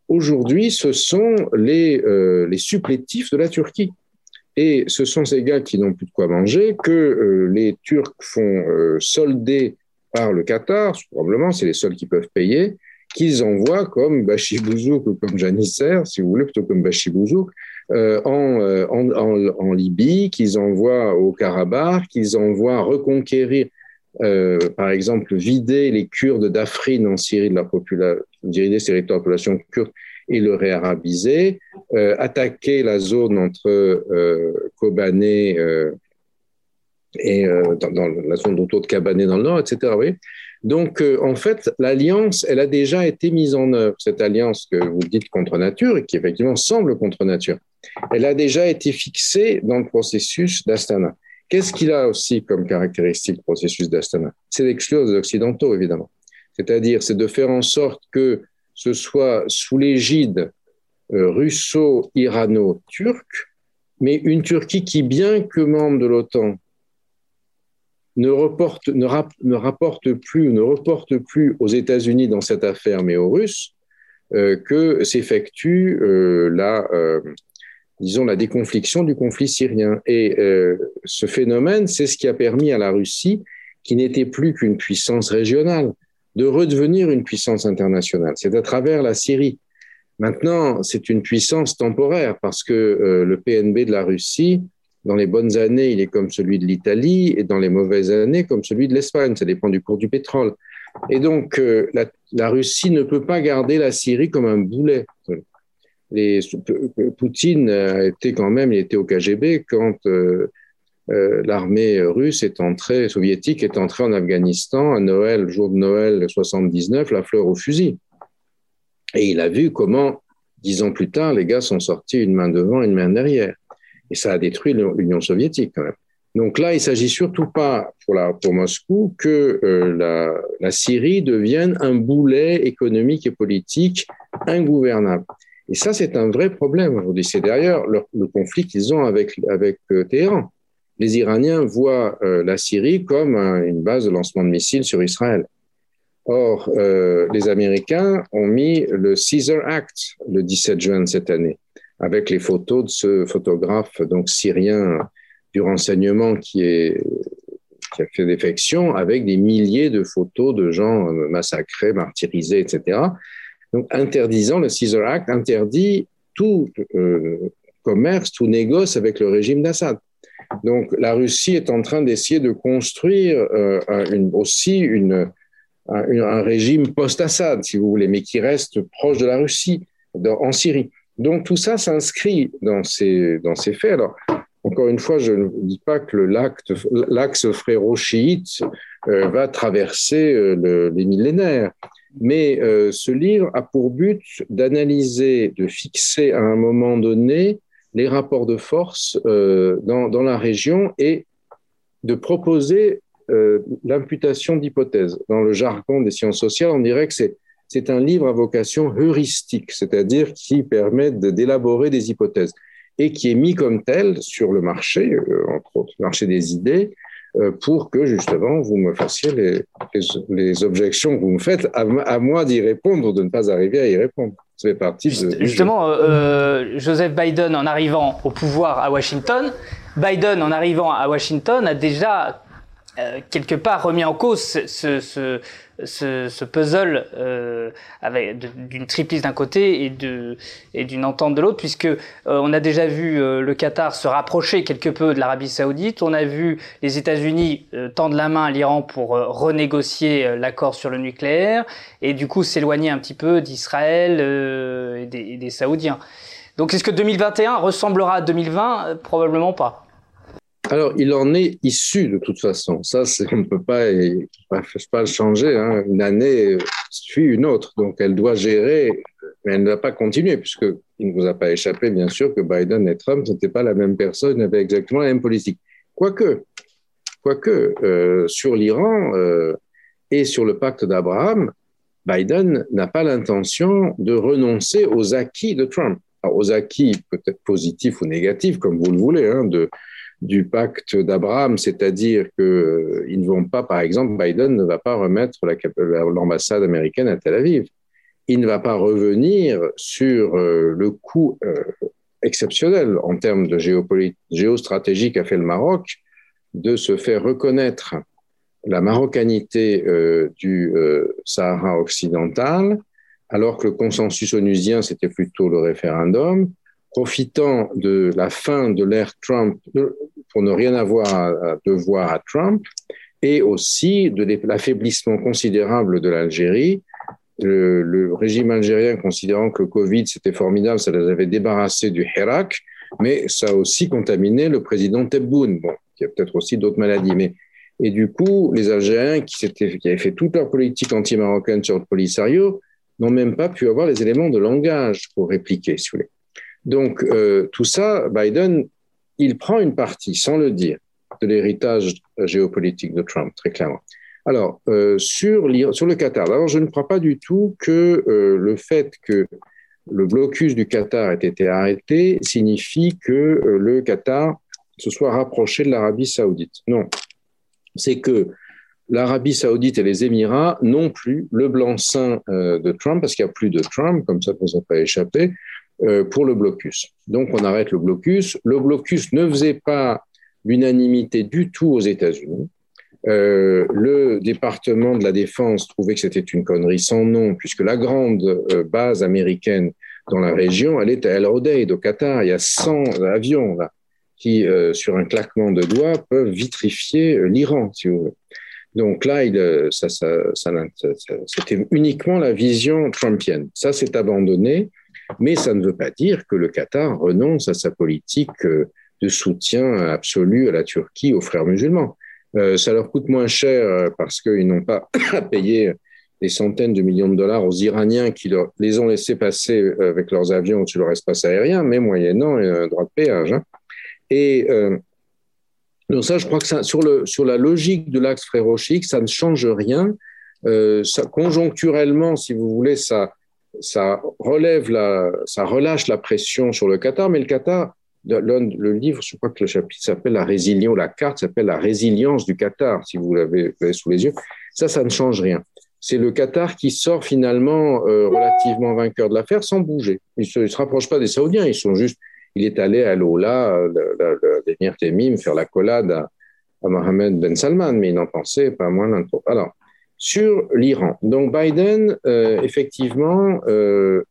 aujourd'hui, ce sont les supplétifs de la Turquie. Et ce sont ces gars qui n'ont plus de quoi manger, que les Turcs font solder par le Qatar, probablement, c'est les seuls qui peuvent payer, qu'ils envoient comme Bachibouzouk ou comme Janisser, si vous voulez, plutôt comme Bachibouzouk, euh, euh, en, Libye, qu'ils envoient au Karabakh, qu'ils envoient reconquérir, euh, par exemple, vider les Kurdes d'Afrin en Syrie de la population, diriger ces territoires de population kurde et le réarabiser, euh, attaquer la zone entre euh, Kobané euh, et dans, dans, la zone autour de Kabané dans le nord, etc. Donc, euh, en fait, l'alliance, elle a déjà été mise en œuvre, cette alliance que vous dites contre nature et qui effectivement semble contre nature. Elle a déjà été fixée dans le processus d'Astana. Qu'est-ce qu'il a aussi comme caractéristique, le processus d'Astana? C'est d'exclure les Occidentaux, évidemment. C'est-à-dire, c'est de faire en sorte que ce soit sous l'égide euh, russo-irano-turque, mais une Turquie qui, bien que membre de l'OTAN, ne, reporte, rapporte plus, ne reporte plus aux États-Unis dans cette affaire, mais aux Russes, euh, que s'effectue euh, la, la déconfliction du conflit syrien. Et ce phénomène, c'est ce qui a permis à la Russie, qui n'était plus qu'une puissance régionale, de redevenir une puissance internationale. C'est à travers la Syrie. Maintenant, c'est une puissance temporaire parce que euh, le PNB de la Russie dans les bonnes années, il est comme celui de l'Italie, et dans les mauvaises années, comme celui de l'Espagne. Ça dépend du cours du pétrole. Et donc, euh, la, Russie ne peut pas garder la Syrie comme un boulet. Les, Poutine a été quand même, il était au KGB quand euh, euh, l'armée russe est entrée, soviétique est entrée en Afghanistan à Noël, jour de Noël 79, la fleur au fusil. Et il a vu comment, dix ans plus tard, les gars sont sortis une main devant, une main derrière. Et ça a détruit l'Union soviétique quand même. Donc là, il s'agit surtout pas pour, Moscou que euh, la, la, Syrie devienne un boulet économique et politique ingouvernable. Et ça, c'est un vrai problème aujourd'hui. C'est d'ailleurs le, le, conflit qu'ils ont avec, avec euh, Téhéran. Les Iraniens voient euh, la Syrie comme un, une base de lancement de missiles sur Israël. Or, euh, les Américains ont mis le Caesar Act le 17 juin de cette année avec les photos de ce photographe donc syrien du renseignement qui, a fait défection, avec des milliers de photos de gens massacrés, martyrisés, etc. Donc, interdisant, le Caesar Act interdit tout euh, commerce, tout négoce avec le régime d'Assad. Donc, la Russie est en train d'essayer de construire euh, aussi un, régime post-Assad, si vous voulez, mais qui reste proche de la Russie, en Syrie. Donc tout ça s'inscrit dans ces, dans ces faits. Alors, encore une fois, je ne dis pas que l'axe fréro-chiite euh, va traverser euh, le, les millénaires, mais ce livre a pour but d'analyser, de fixer à un moment donné les rapports de force euh, dans, la région et de proposer euh, l'imputation d'hypothèses. Dans le jargon des sciences sociales, on dirait que c'est un livre à vocation heuristique, c'est-à-dire qui permet d'élaborer des hypothèses et qui est mis comme tel sur le marché, euh, entre autres, le marché des idées, pour que justement vous me fassiez les objections que vous me faites, à, à moi d'y répondre ou de ne pas arriver à y répondre. Ça fait partie de, Justement, euh, Joseph Biden, en arrivant au pouvoir à Washington, Biden, en arrivant à Washington, a déjà euh, quelque part remis en cause ce, ce, ce, ce puzzle euh, avec d'une triplice d'un côté et de et d'une entente de l'autre, puisque euh, on a déjà vu euh, le Qatar se rapprocher quelque peu de l'Arabie Saoudite, on a vu les États-Unis euh, tendre la main à l'Iran pour renégocier l'accord sur le nucléaire et du coup s'éloigner un petit peu d'Israël et et, des, Saoudiens. Donc est-ce que 2021 ressemblera à 2020 Probablement pas. Alors, il en est issu de toute façon. Ça, on ne peut pas, pas le changer. Hein. Une année suit une autre. Donc, elle doit gérer, mais elle ne va pas continuer, puisqu'il ne vous a pas échappé, bien sûr, que Biden et Trump n'étaient pas la même personne, n'avaient exactement la même politique. Quoique, Quoique, euh, sur l'Iran euh, et sur le pacte d'Abraham, Biden n'a pas l'intention de renoncer aux acquis de Trump. aux acquis peut-être positifs ou négatifs, comme vous le voulez, hein, de, du pacte d'Abraham, c'est-à-dire qu'ils euh, ne vont pas, par exemple, Biden ne va pas remettre l'ambassade américaine à Tel Aviv. Il ne va pas revenir sur euh, le coût euh, exceptionnel en termes de géostratégie qu'a fait le Maroc de se faire reconnaître la marocanité du Sahara occidental, alors que le consensus onusien, c'était plutôt le référendum, profitant de la fin de l'ère Trump pour ne rien avoir à, devoir à Trump, et aussi de l'affaiblissement considérable de l'Algérie. Le, régime algérien, considérant que le Covid, c'était formidable, ça les avait débarrassés du Hirak, mais ça a aussi contaminé le président Tebboune, bon, qui a peut-être aussi d'autres maladies. Mais, et du coup, les Algériens qui, qui avaient fait toute leur politique anti-marocaine sur le Polisario n'ont même pas pu avoir les éléments de langage pour répliquer, si vous voulez. Donc, euh, tout ça, Biden, il prend une partie, sans le dire, de l'héritage géopolitique de Trump, très clairement. Alors, euh, sur, le Qatar, d'abord, je ne crois pas du tout que euh, le fait que le blocus du Qatar ait été arrêté signifie que le Qatar se soit rapproché de l'Arabie saoudite. Non, c'est que l'Arabie saoudite et les Émirats n'ont plus le blanc-seing de Trump, parce qu'il n'y a plus de Trump, comme ça, ça n'a pas échappé, euh, pour le blocus. Donc on arrête le blocus. Le blocus ne faisait pas l'unanimité du tout aux États-Unis. Euh, le département de la défense trouvait que c'était une connerie sans nom, puisque la grande euh, base américaine dans la région, elle est à El Odeid, au Qatar. Il y a 100 avions là, qui, sur un claquement de doigts, peuvent vitrifier l'Iran, si vous voulez. Donc là, il, ça, c'était uniquement la vision trumpienne. Ça s'est abandonné. Mais ça ne veut pas dire que le Qatar renonce à sa politique euh, de soutien absolu à la Turquie, aux frères musulmans. Euh, ça leur coûte moins cher euh, parce qu'ils n'ont pas à payer des centaines de millions de dollars aux Iraniens qui les ont laissés passer avec leurs avions au-dessus de leur espace aérien, mais moyennant un droit de péage. Hein. Et donc ça, je crois que sur, le, sur la logique de l'axe frérochique, ça ne change rien. conjoncturellement, si vous voulez, ça, ça relève la, ça relâche la pression sur le Qatar, mais le Qatar, le livre, je crois que le chapitre s'appelle la résilience, la carte s'appelle la résilience du Qatar, si vous l'avez sous les yeux. Ça, ça ne change rien. C'est le Qatar qui sort finalement euh, relativement vainqueur de l'affaire sans bouger. Il ne se, rapproche pas des Saoudiens, ils sont juste. Il est allé à l'Ola, l'émir Temim, faire la collade à, à Mohamed Ben Salman, mais il n'en pensait pas moins l'un Alors, sur l'Iran. Donc Biden, euh, effectivement, euh,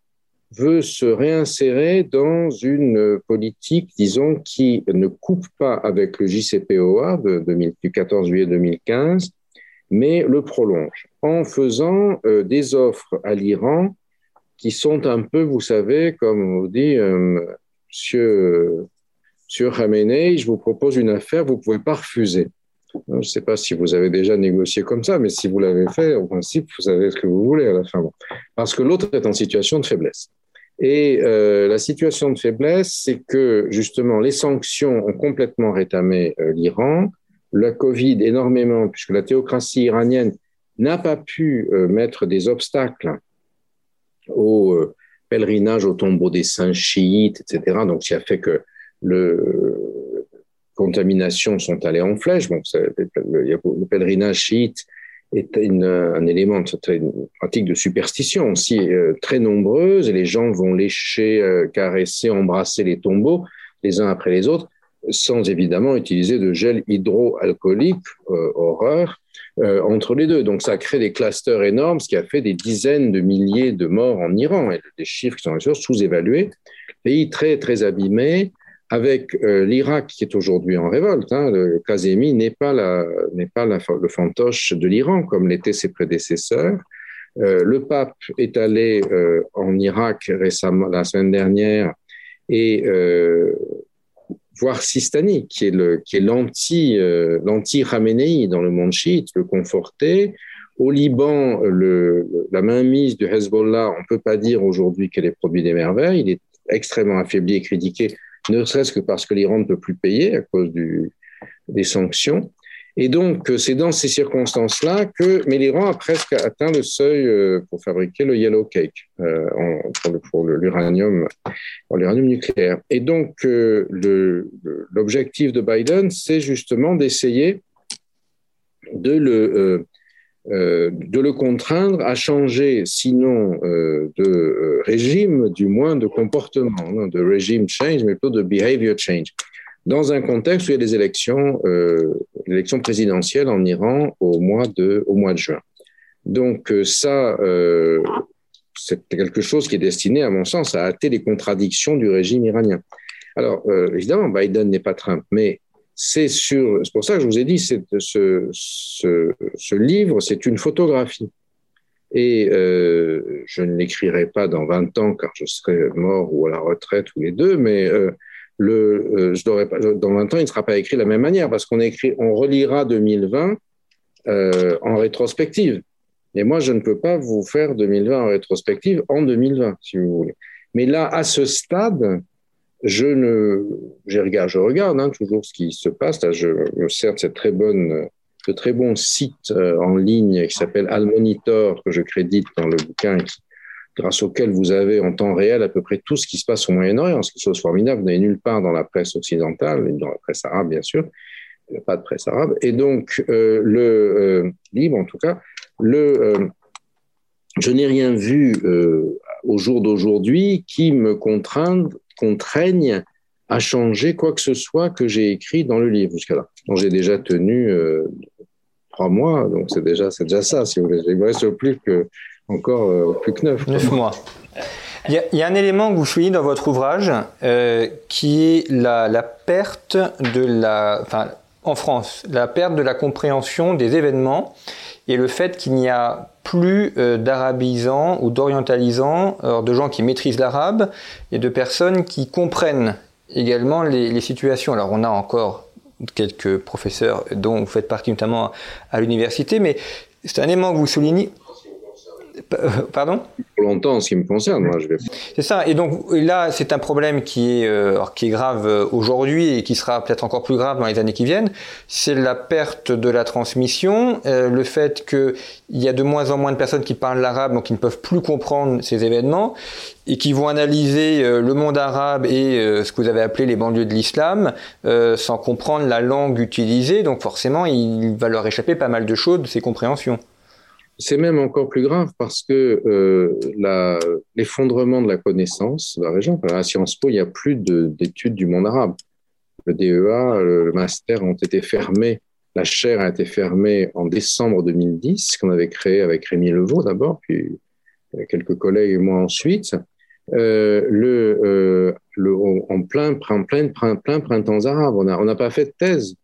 veut se réinsérer dans une politique, disons, qui ne coupe pas avec le JCPOA de, du 14 juillet 2015, mais le prolonge en faisant euh, des offres à l'Iran qui sont un peu, vous savez, comme on dit, Monsieur, Monsieur Khamenei, je vous propose une affaire, vous ne pouvez pas refuser. Je ne sais pas si vous avez déjà négocié comme ça, mais si vous l'avez fait, en principe, vous savez ce que vous voulez à la fin. Parce que l'autre est en situation de faiblesse. Et euh, la situation de faiblesse, c'est que justement, les sanctions ont complètement rétamé euh, l'Iran, la Covid énormément, puisque la théocratie iranienne n'a pas pu euh, mettre des obstacles au pèlerinage au tombeau des saints chiites, etc. Donc, qui a fait que le, contaminations sont allées en flèche. Bon, le, pèlerinage chiite est un élément, une pratique de superstition aussi euh, très nombreuse, les gens vont lécher, euh, caresser, embrasser les tombeaux les uns après les autres, sans évidemment utiliser de gel hydroalcoolique, euh, horreur, entre les deux. Donc ça crée des clusters énormes, ce qui a fait des dizaines de milliers de morts en Iran, et des chiffres qui sont bien sûr sous-évalués. Pays très, très abîmé, avec euh, l'Irak qui est aujourd'hui en révolte. Hein, le Kazemi n'est pas, le fantoche de l'Iran comme l'étaient ses prédécesseurs. Euh, le pape est allé euh, en Irak récemment, la semaine dernière, et voir Sistani, qui est, l'anti, euh, l'anti Khamenei dans le monde chiite, le conforter. Au Liban, la mainmise du Hezbollah, on ne peut pas dire aujourd'hui qu'elle est produit des merveilles. Il est extrêmement affaibli et critiqué ne serait-ce que parce que l'Iran ne peut plus payer à cause des sanctions. Et donc, c'est dans ces circonstances-là que Méliran a presque atteint le seuil pour fabriquer le yellow cake pour l'uranium nucléaire. Et donc, l'objectif de Biden, c'est justement d'essayer de le euh, de le contraindre à changer, sinon euh, de euh, régime, du moins de comportement, de régime change, mais plutôt de behavior change, dans un contexte où il y a des élections, l'élection présidentielle en Iran au mois de, au mois de juin. Donc ça, c'est quelque chose qui est destiné, à mon sens, à hâter les contradictions du régime iranien. Alors, évidemment, Biden n'est pas Trump, mais c'est sur, pour ça que je vous ai dit, ce, ce, livre, c'est une photographie. Et euh, je ne l'écrirai pas dans 20 ans car je serai mort ou à la retraite ou les deux, mais euh, euh, pas, dans 20 ans, il ne sera pas écrit de la même manière parce qu'on écrit, on relira 2020 en rétrospective. Et moi, je ne peux pas vous faire 2020 en rétrospective en 2020, si vous voulez. Mais là, à ce stade, je ne, je regarde, je regarde hein, toujours ce qui se passe. Là, je me sers cette très bonne, de très bon site euh, en ligne qui s'appelle Almonitor que je crédite dans le bouquin, grâce auquel vous avez en temps réel à peu près tout ce qui se passe au Moyen-Orient. C'est quelque chose formidable. Vous n'avez nulle part dans la presse occidentale, dans la presse arabe bien sûr. Il n'y a pas de presse arabe. Et donc euh, le euh, livre, en tout cas, le je n'ai rien vu au jour d'aujourd'hui qui me contraigne contraignent à changer quoi que ce soit que j'ai écrit dans le livre jusqu'à là. Donc j'ai déjà tenu euh, trois mois, donc c'est déjà, déjà ça, si vous voulez. Il me reste plus que, encore euh, plus que neuf. Neuf mois. Il y, a, un élément que vous soulignez dans votre ouvrage euh, qui est la, perte de la, en France, la perte de la compréhension des événements et le fait qu'il n'y a plus euh, d'arabisants ou d'orientalisants, de gens qui maîtrisent l'arabe et de personnes qui comprennent également les, situations. Alors on a encore quelques professeurs dont vous faites partie notamment à l'université, mais c'est un élément que vous soulignez. Euh, pardon? Pour longtemps, en ce qui me concerne, moi, je vais. C'est ça. Et donc là, c'est un problème qui est, euh, qui est grave euh, aujourd'hui et qui sera peut-être encore plus grave dans les années qui viennent. C'est la perte de la transmission, le fait qu'il y a de moins en moins de personnes qui parlent l'arabe, donc qui ne peuvent plus comprendre ces événements et qui vont analyser le monde arabe et ce que vous avez appelé les banlieues de l'islam sans comprendre la langue utilisée. Donc forcément, il va leur échapper pas mal de choses de ces compréhensions. C'est même encore plus grave parce que euh, l'effondrement de la connaissance la région, à Sciences Po, il n'y a plus d'études du monde arabe. Le DEA, le, master ont été fermés, la chaire a été fermée en décembre 2010, qu'on avait créé avec Rémi Levaux d'abord, puis quelques collègues et moi ensuite. Euh, le, euh, le, en plein, plein, plein, plein printemps arabe. On n'a on a pas fait de thèse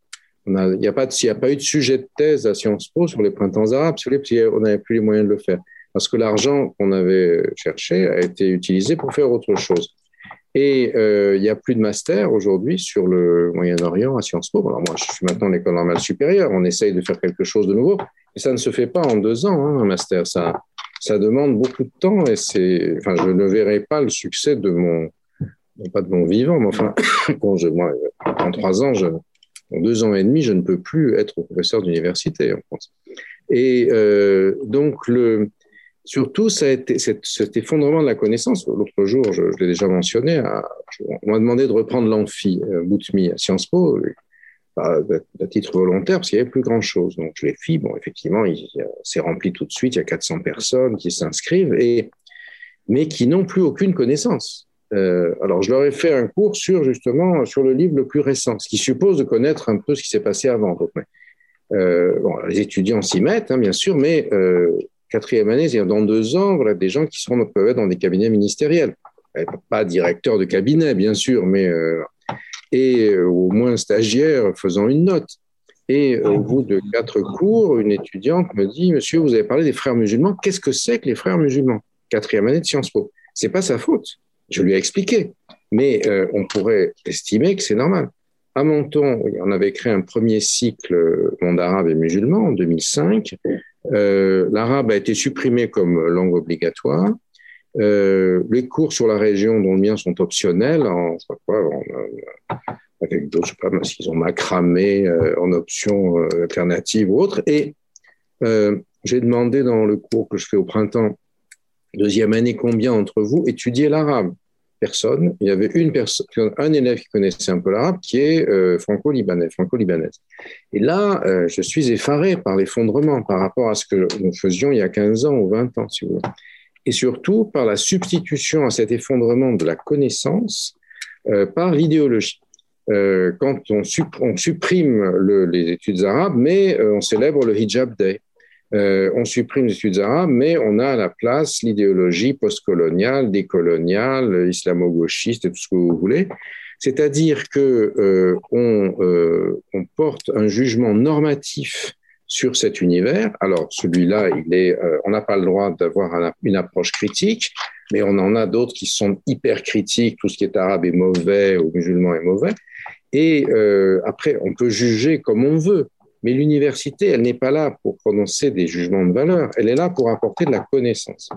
il n'y a, pas a pas eu de sujet de thèse à Sciences Po sur les printemps arabes, on n'avait plus les moyens de le faire. Parce que l'argent qu'on avait cherché a été utilisé pour faire autre chose. Et euh, il n'y a plus de master aujourd'hui sur le Moyen-Orient à Sciences Po. Alors moi, je suis maintenant à l'école normale supérieure. On essaye de faire quelque chose de nouveau. Et ça ne se fait pas en deux ans, hein, un master. Ça, ça demande beaucoup de temps et c'est, enfin, je ne verrai pas le succès de mon, pas de mon vivant, mais enfin, quand je, moi, en trois ans, je, en deux ans et demi, je ne peux plus être professeur d'université en France. Et euh, donc, surtout, cet, effondrement de la connaissance. L'autre jour, je, l'ai déjà mentionné, on m'a demandé de reprendre l'amphi euh, Boutmi à Sciences Po, à, titre volontaire, parce qu'il n'y avait plus grand-chose. Donc, je l'ai fait. Bon, effectivement, c'est rempli tout de suite. Il y a 400 personnes qui s'inscrivent, mais qui n'ont plus aucune connaissance. Euh, alors, je leur ai fait un cours sur justement sur le livre le plus récent, ce qui suppose de connaître un peu ce qui s'est passé avant. Euh, les étudiants s'y mettent, hein, bien sûr, mais euh, quatrième année, dans deux ans, voilà, des gens qui seront peuvent être dans des cabinets ministériels, pas directeurs de cabinet, bien sûr, mais et au moins stagiaires faisant une note. Et au bout de quatre cours, une étudiante me dit Monsieur, vous avez parlé des frères musulmans. Qu'est-ce que c'est que les frères musulmans? Quatrième année de Sciences Po. C'est pas sa faute. Je lui ai expliqué. Mais euh, on pourrait estimer que c'est normal. À Menton, on avait créé un premier cycle euh, monde arabe et musulman en 2005. Euh, l'arabe a été supprimé comme langue obligatoire. les cours sur la région dont le mien sont optionnels je sais avec d'autres, je sais pas, s'ils ont macramé en option alternative ou autre. Et j'ai demandé dans le cours que je fais au printemps, deuxième année, combien d'entre vous étudiez l'arabe? Il y avait une personne, un élève qui connaissait un peu l'arabe, qui est euh, franco-libanais, franco-libanaise. Et là, euh, je suis effaré par l'effondrement par rapport à ce que nous faisions il y a 15 ans ou 20 ans, si vous voulez. Et surtout par la substitution à cet effondrement de la connaissance euh, par l'idéologie. quand on, supprime le, les études arabes, mais on célèbre le hijab day. Euh, on supprime les études arabes, mais on a à la place l'idéologie postcoloniale, décoloniale, islamo-gauchiste, tout ce que vous voulez. C'est-à-dire que euh, on, euh, on, porte un jugement normatif sur cet univers. Alors celui-là, il est, on n'a pas le droit d'avoir une approche critique, mais on en a d'autres qui sont hyper critiques. Tout ce qui est arabe est mauvais ou musulman est mauvais. Et après, on peut juger comme on veut. Mais l'université, elle n'est pas là pour prononcer des jugements de valeur, elle est là pour apporter de la connaissance.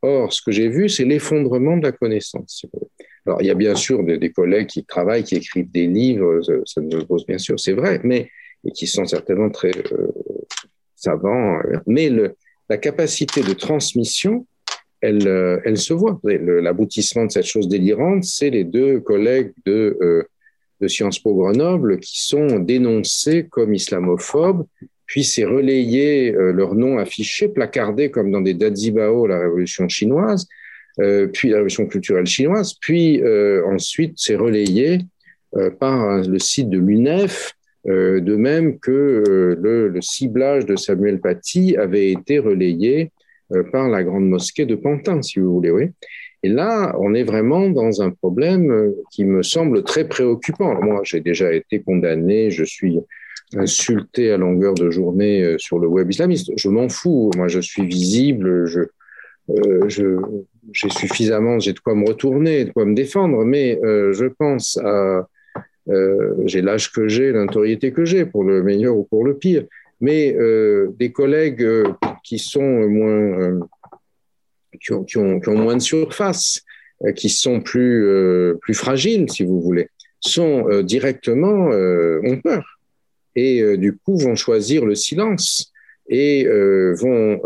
Or, ce que j'ai vu, c'est l'effondrement de la connaissance. Alors, il y a bien sûr des, collègues qui travaillent, qui écrivent des livres, ça nous pose bien sûr, c'est vrai, mais et qui sont certainement très euh, savants. Mais la capacité de transmission, elle, euh, elle se voit. L'aboutissement de cette chose délirante, c'est les deux collègues de euh, de Sciences Po Grenoble qui sont dénoncés comme islamophobes, puis c'est relayé, euh, leur nom affiché, placardé comme dans des Dazibao, la révolution chinoise, euh, puis la révolution culturelle chinoise, puis euh, ensuite c'est relayé par le site de l'UNEF, de même que le, le, ciblage de Samuel Paty avait été relayé par la grande mosquée de Pantin, si vous voulez. Oui. Et là, on est vraiment dans un problème euh, qui me semble très préoccupant. moi, j'ai déjà été condamné, je suis insulté à longueur de journée euh, sur le web islamiste. Je m'en fous. Moi, je suis visible, euh, j'ai suffisamment, j'ai de quoi me retourner, de quoi me défendre, mais je pense à, j'ai l'âge que j'ai, l'autorité que j'ai, pour le meilleur ou pour le pire. Mais des collègues qui sont moins qui ont, moins de surface, euh, qui sont plus, euh, plus fragiles, si vous voulez, sont euh, directement, ont peur. Et du coup, vont choisir le silence et vont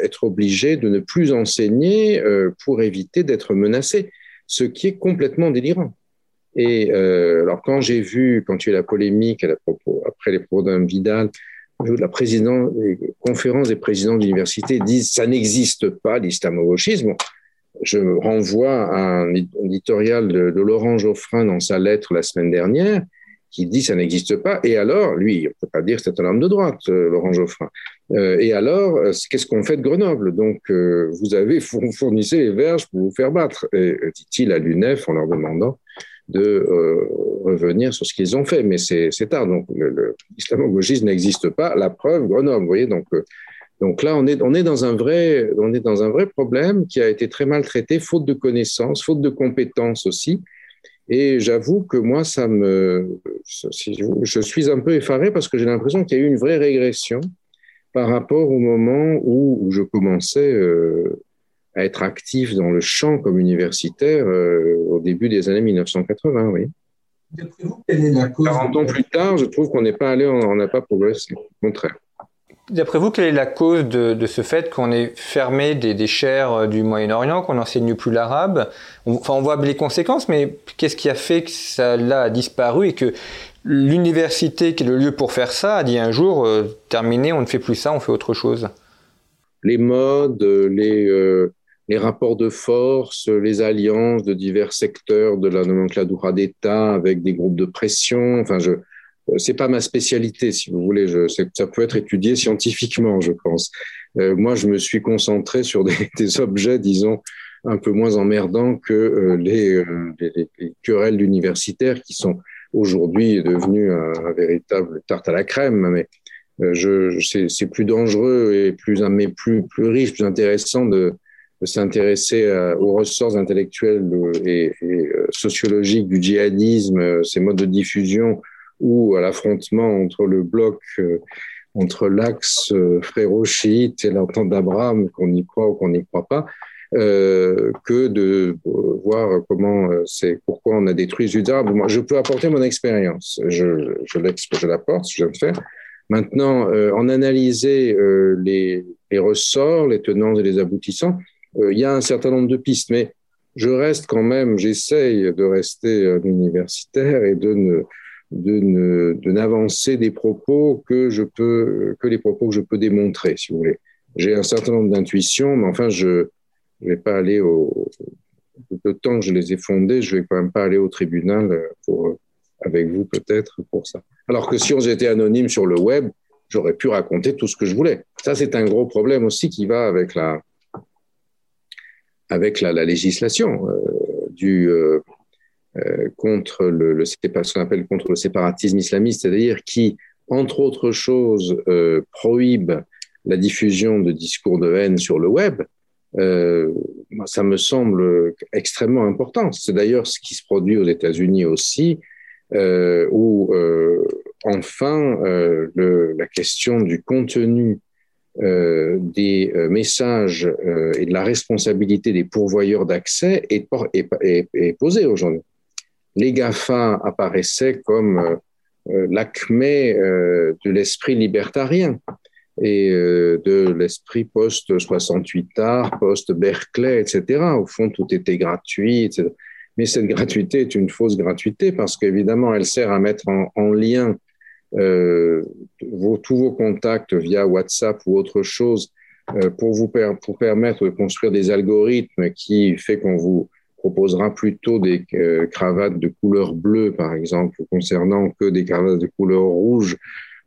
être obligés de ne plus enseigner pour éviter d'être menacés, ce qui est complètement délirant. Et alors, quand j'ai vu, quand il y a eu la polémique à propos, après les propos d'un Vidal, la présidente, les conférences des présidents d'université disent ça n'existe pas l'islamo-gauchisme. Je renvoie à un éditorial de, Laurent Geoffrin dans sa lettre la semaine dernière qui dit ça n'existe pas. Et alors, lui, on ne peut pas dire que c'est un homme de droite, euh, Laurent Geoffrin. Euh, et alors, euh, qu'est-ce qu'on fait de Grenoble? Donc, vous avez fournissez les verges pour vous faire battre, dit-il à l'UNEF en leur demandant de euh, revenir sur ce qu'ils ont fait. Mais c'est tard. Donc, l'islamo-gauchisme n'existe pas. La preuve, Grenoble. Vous voyez, donc, euh, donc là, on est, on, est dans un vrai, on est dans un vrai problème qui a été très mal traité, faute de connaissances, faute de compétences aussi. Et j'avoue que moi, ça me, je suis un peu effaré parce que j'ai l'impression qu'il y a eu une vraie régression par rapport au moment où, je commençais euh, à être actif dans le champ comme universitaire euh, au début des années 1980, oui. D'après vous, quelle est la cause 40 ans plus tard, je trouve qu'on n'est pas allé, on n'a pas progressé, au contraire. D'après vous, quelle est la cause de, de ce fait qu'on ait fermé des, des chaires euh, du Moyen-Orient, qu'on n'enseigne plus l'arabe? Enfin, on voit les conséquences, mais qu'est-ce qui a fait que ça là a disparu et que l'université, qui est le lieu pour faire ça, a dit un jour, euh, terminé, on ne fait plus ça, on fait autre chose? Les modes, les, les rapports de force, les alliances de divers secteurs de la nomenclature d'État avec des groupes de pression. Enfin, je, c'est pas ma spécialité, si vous voulez. Je, ça peut être étudié scientifiquement, je pense. Euh, moi, je me suis concentré sur des, des, objets, disons, un peu moins emmerdants que euh, les, euh, les, les, querelles universitaires qui sont aujourd'hui devenues un, un, véritable tarte à la crème. Mais euh, je, c'est, plus dangereux et plus, mais plus, plus riche, plus intéressant de, de s'intéresser euh, aux ressorts intellectuels et, euh, sociologiques du djihadisme, euh, ses modes de diffusion, ou à l'affrontement entre le bloc, entre l'axe frérot-chiite et l'entente d'Abraham, qu'on y croit ou qu'on n'y croit pas, euh, que de voir comment c'est, pourquoi on a détruit Judas. Je peux apporter mon expérience. Je, je, je l'apporte, je viens de faire. Maintenant, en analyser les, les, ressorts, les tenants et les aboutissants, il y a un certain nombre de pistes, mais je reste quand même, j'essaye de rester un universitaire et de ne de n'avancer des propos que je peux que les propos que je peux démontrer, si vous voulez. J'ai un certain nombre d'intuitions, mais enfin je ne vais pas aller au le temps que je les ai fondées, je vais quand même pas aller au tribunal avec vous peut-être pour ça. Alors que si on était anonyme sur le web, j'aurais pu raconter tout ce que je voulais. Ça c'est un gros problème aussi qui va avec la avec la, la législation euh, euh, euh, contre le, ce qu'on appelle contre le séparatisme islamiste, c'est-à-dire qui, entre autres choses, prohibe la diffusion de discours de haine sur le web, ça me semble extrêmement important. C'est d'ailleurs ce qui se produit aux États-Unis aussi, où enfin la question du contenu euh, des messages euh, et de la responsabilité des pourvoyeurs d'accès est, posée aujourd'hui les GAFA apparaissaient comme euh, euh, l'acmé euh, de l'esprit libertarien et de l'esprit post-68 art, post-Berkeley, etc. Au fond, tout était gratuit. Mais cette gratuité est une fausse gratuité parce qu'évidemment, elle sert à mettre en, en lien euh, vos, tous vos contacts via WhatsApp ou autre chose euh, pour vous pour permettre de construire des algorithmes qui fait qu'on vous proposera plutôt des euh, cravates de couleur bleue, par exemple, concernant que des cravates de couleur rouge,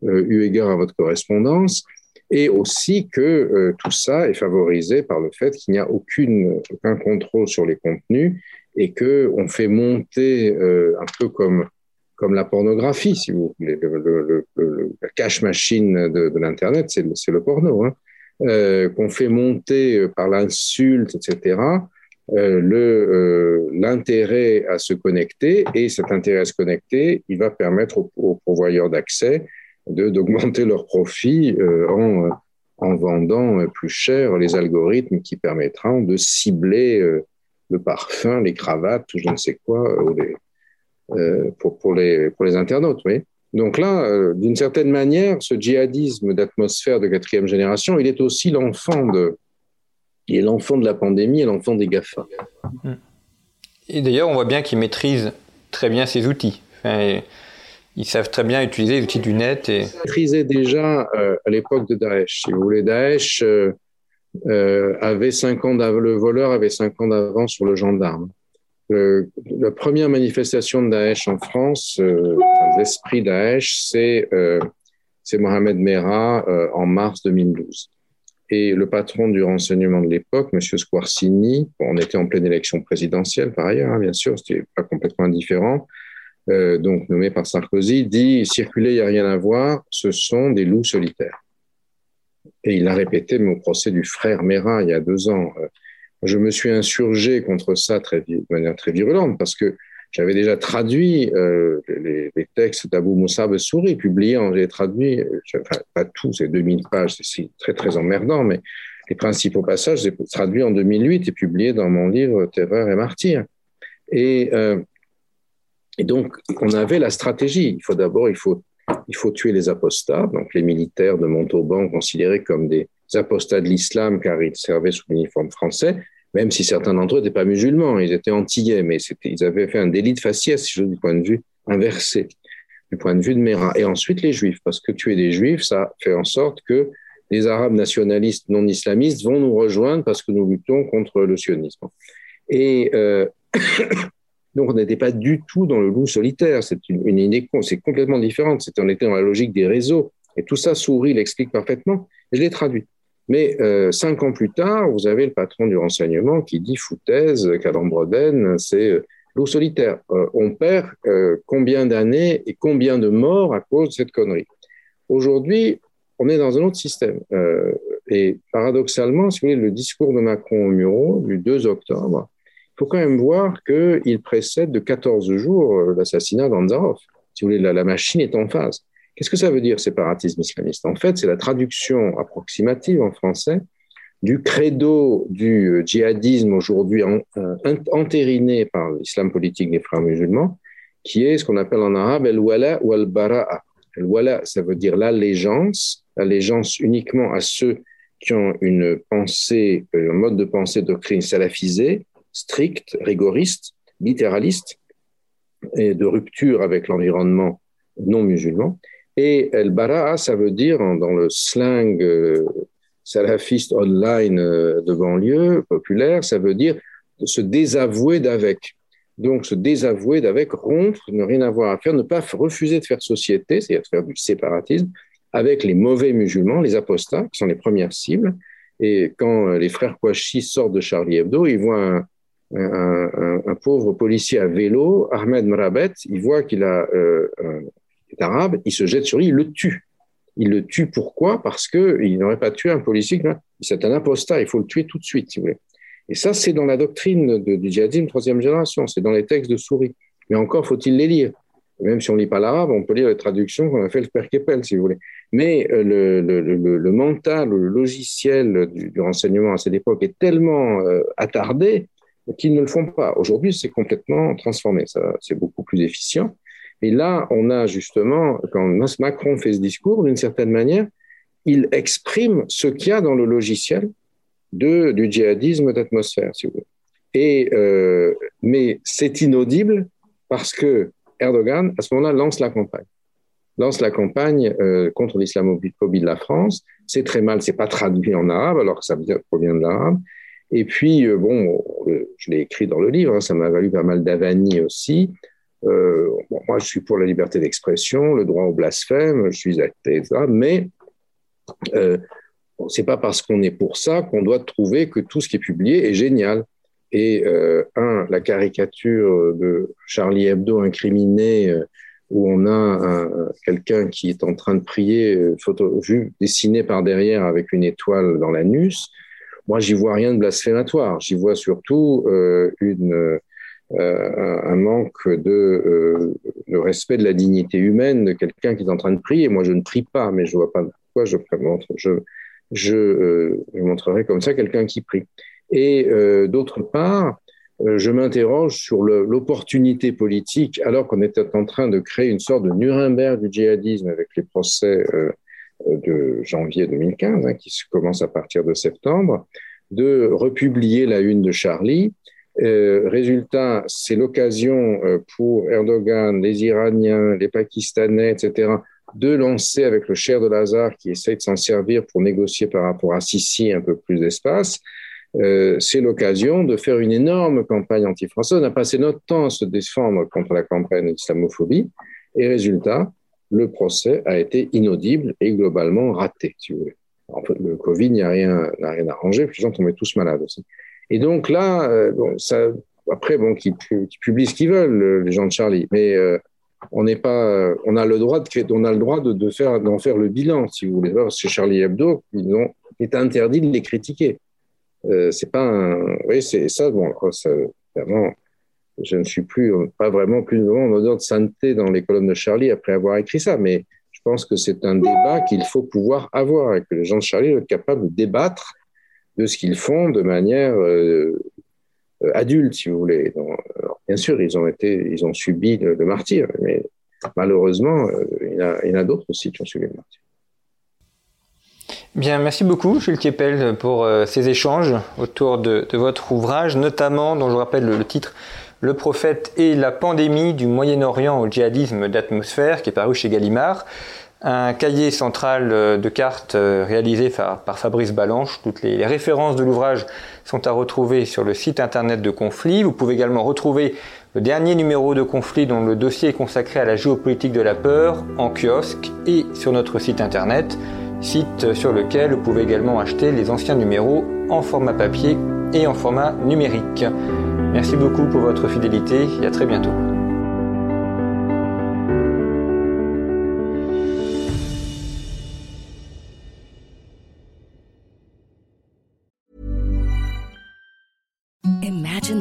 euh, eu égard à votre correspondance, et aussi que euh, tout ça est favorisé par le fait qu'il n'y a aucune, aucun contrôle sur les contenus et que on fait monter euh, un peu comme comme la pornographie, si vous voulez, le, le, le, la cache machine de, de l'internet, c'est le porno, hein, euh, qu'on fait monter par l'insulte, etc euh, le euh, l'intérêt à se connecter et cet intérêt à se connecter, il va permettre aux, aux pourvoyeurs d'accès d'augmenter leurs profits euh, en en vendant plus cher les algorithmes qui permettront de cibler le parfum, les cravates ou je ne sais quoi les, pour, pour, les, pour les internautes. Oui. Donc là, d'une certaine manière, ce djihadisme d'atmosphère de quatrième génération, il est aussi l'enfant de, il est l'enfant de la pandémie et l'enfant des GAFA. Et d'ailleurs, on voit bien qu'ils maîtrisent très bien ces outils. Enfin, ils savent très bien utiliser les outils du net. Et... Ils maîtrisaient déjà euh, à l'époque de Daesh. Si vous voulez, Daesh euh, euh, avait cinq ans le voleur avait cinq ans d'avance sur le gendarme. Le, la première manifestation de Daesh en France, euh, l'esprit Daesh, c'est euh, Mohamed Merah euh, en mars 2012 et le patron du renseignement de l'époque, M. Squarcini, on était en pleine élection présidentielle par ailleurs, hein, bien sûr, c'était pas complètement indifférent, euh, donc nommé par Sarkozy, dit circuler, il n'y a rien à voir, ce sont des loups solitaires. Et il l'a répété au procès du frère Mera il y a deux ans. Je me suis insurgé contre ça très, de manière très virulente parce que j'avais déjà traduit euh, les, textes d'Abou Moussa Bessouri, publiés, j'ai traduit, enfin, pas tous, c'est 2000 pages, c'est très très emmerdant, mais les principaux passages, j'ai traduit en 2008 et publié dans mon livre Terreur et martyr. Et, euh, et donc, on avait la stratégie. Il faut d'abord, il faut, il faut tuer les apostats, donc les militaires de Montauban considérés comme des apostats de l'islam car ils servaient sous l'uniforme français même si certains d'entre eux n'étaient pas musulmans, ils étaient antillais, mais ils avaient fait un délit de faciès, si je du point de vue inversé, du point de vue de Mera. Et ensuite les juifs, parce que tuer des juifs, ça fait en sorte que les arabes nationalistes non islamistes vont nous rejoindre parce que nous luttons contre le sionisme. Et euh, donc on n'était pas du tout dans le loup solitaire, c'est une, une c'est complètement différente, on était dans la logique des réseaux. Et tout ça, Souris l'explique parfaitement, je l'ai traduit. Mais euh, cinq ans plus tard, vous avez le patron du renseignement qui dit foutaise, Calambroden, c'est euh, l'eau solitaire. Euh, on perd combien d'années et combien de morts à cause de cette connerie? Aujourd'hui, on est dans un autre système. Et paradoxalement, si vous voulez, le discours de Macron au Muro du 2 octobre, il faut quand même voir qu'il précède de 14 jours l'assassinat d'Anzarov. Si vous voulez, la machine est en phase. Qu'est-ce que ça veut dire, séparatisme islamiste? En fait, c'est la traduction approximative en français du credo du djihadisme aujourd'hui entériné par l'islam politique des frères musulmans, qui est ce qu'on appelle en arabe el-wala ou el-bara'a. El-wala, ça veut dire l'allégeance, l'allégeance uniquement à ceux qui ont une pensée, un mode de pensée doctrine salafisée, stricte, rigoriste, littéraliste, et de rupture avec l'environnement non musulman. Et el-bara'a, ça veut dire, dans le slang euh, salafiste online euh, de banlieue populaire, ça veut dire se désavouer d'avec. Donc, se désavouer d'avec, rompre, ne rien avoir à faire, ne pas refuser de faire société, c'est-à-dire faire du séparatisme, avec les mauvais musulmans, les apostats, qui sont les premières cibles. Et quand euh, les frères Kouachi sortent de Charlie Hebdo, ils voient un, pauvre policier à vélo, Ahmed Mrabet, il voit qu'il a, euh, arabe, il se jette sur lui, il le tue. Il le tue pourquoi? Parce qu'il n'aurait pas tué un policier. C'est un apostat, il faut le tuer tout de suite, si vous voulez. Et ça, c'est dans la doctrine du djihadisme troisième génération, c'est dans les textes de Souris. Mais encore faut-il les lire. même si on ne lit pas l'arabe, on peut lire les traductions qu'on a fait le Père Keppel, si vous voulez. Mais euh, le, le, mental, le logiciel du, renseignement à cette époque est tellement euh, attardé qu'ils ne le font pas. Aujourd'hui, c'est complètement transformé. C'est beaucoup plus efficient. Et là, on a justement, quand Macron fait ce discours, d'une certaine manière, il exprime ce qu'il y a dans le logiciel du djihadisme d'atmosphère, si vous voulez. Et, euh, mais c'est inaudible parce que Erdogan, à ce moment-là, lance la campagne. Lance la campagne euh, contre l'islamophobie de la France. C'est très mal, c'est pas traduit en arabe, alors que ça provient de l'arabe. Et puis, euh, bon, je l'ai écrit dans le livre, hein, ça m'a valu pas mal d'avanie aussi. Euh, bon, moi, je suis pour la liberté d'expression, le droit au blasphème, je suis athée, etc. Mais euh, c'est pas parce qu'on est pour ça qu'on doit trouver que tout ce qui est publié est génial. Et euh, un, la caricature de Charlie Hebdo incriminé, euh, où on a quelqu'un qui est en train de prier, dessiné par derrière avec une étoile dans l'anus. Moi, j'y vois rien de blasphématoire. J'y vois surtout une euh, un manque de, euh, de, respect de la dignité humaine de quelqu'un qui est en train de prier. Moi, je ne prie pas, mais je vois pas pourquoi je. Je, je, euh, montrerai comme ça quelqu'un qui prie. Et d'autre part, je m'interroge sur l'opportunité politique, alors qu'on était en train de créer une sorte de Nuremberg du djihadisme avec les procès de janvier 2015, hein, qui commencent à partir de septembre, de republier la une de Charlie euh, résultat, c'est l'occasion euh, pour Erdogan, les Iraniens, les Pakistanais, etc., de lancer avec le cher de Lazare qui essaie de s'en servir pour négocier par rapport à Sissi un peu plus d'espace. Euh, c'est l'occasion de faire une énorme campagne anti-française. On a passé notre temps à se défendre contre la campagne d'islamophobie et résultat, le procès a été inaudible et globalement raté, si vous voulez. Fait, le Covid n'a rien, rien arrangé, puis les gens tombaient tous malades aussi. Et donc là, euh, après, bon, qu'ils publient ce qu'ils veulent, les gens de Charlie, mais euh, on n'est pas, on a le droit de, on a le droit de, faire, d'en faire le bilan, si vous voulez. Parce que Charlie Hebdo, ils il est interdit de les critiquer. Euh, c'est pas oui, c'est ça. Bon, ça, je ne suis plus, pas vraiment plus en odeur de sainteté dans les colonnes de Charlie après avoir écrit ça, mais je pense que c'est un débat qu'il faut pouvoir avoir et que les gens de Charlie soient capables de débattre de ce qu'ils font de manière euh, adulte, si vous voulez. Bien sûr, ils ont été, ils ont subi le, le martyr, mais malheureusement, euh, il y en a, d'autres aussi qui ont subi le martyr. Bien, merci beaucoup, Jules Kiepel, pour euh, ces échanges autour de, votre ouvrage, notamment, dont je rappelle le, le titre, Le prophète et la pandémie du Moyen-Orient au djihadisme d'atmosphère, qui est paru chez Gallimard un cahier central euh, de cartes euh, réalisé par, Fabrice Balanche. Toutes les, références de l'ouvrage sont à retrouver sur le site internet de Conflit. Vous pouvez également retrouver le dernier numéro de Conflit dont le dossier est consacré à la géopolitique de la peur en kiosque et sur notre site internet, site sur lequel vous pouvez également acheter les anciens numéros en format papier et en format numérique. Merci beaucoup pour votre fidélité et à très bientôt.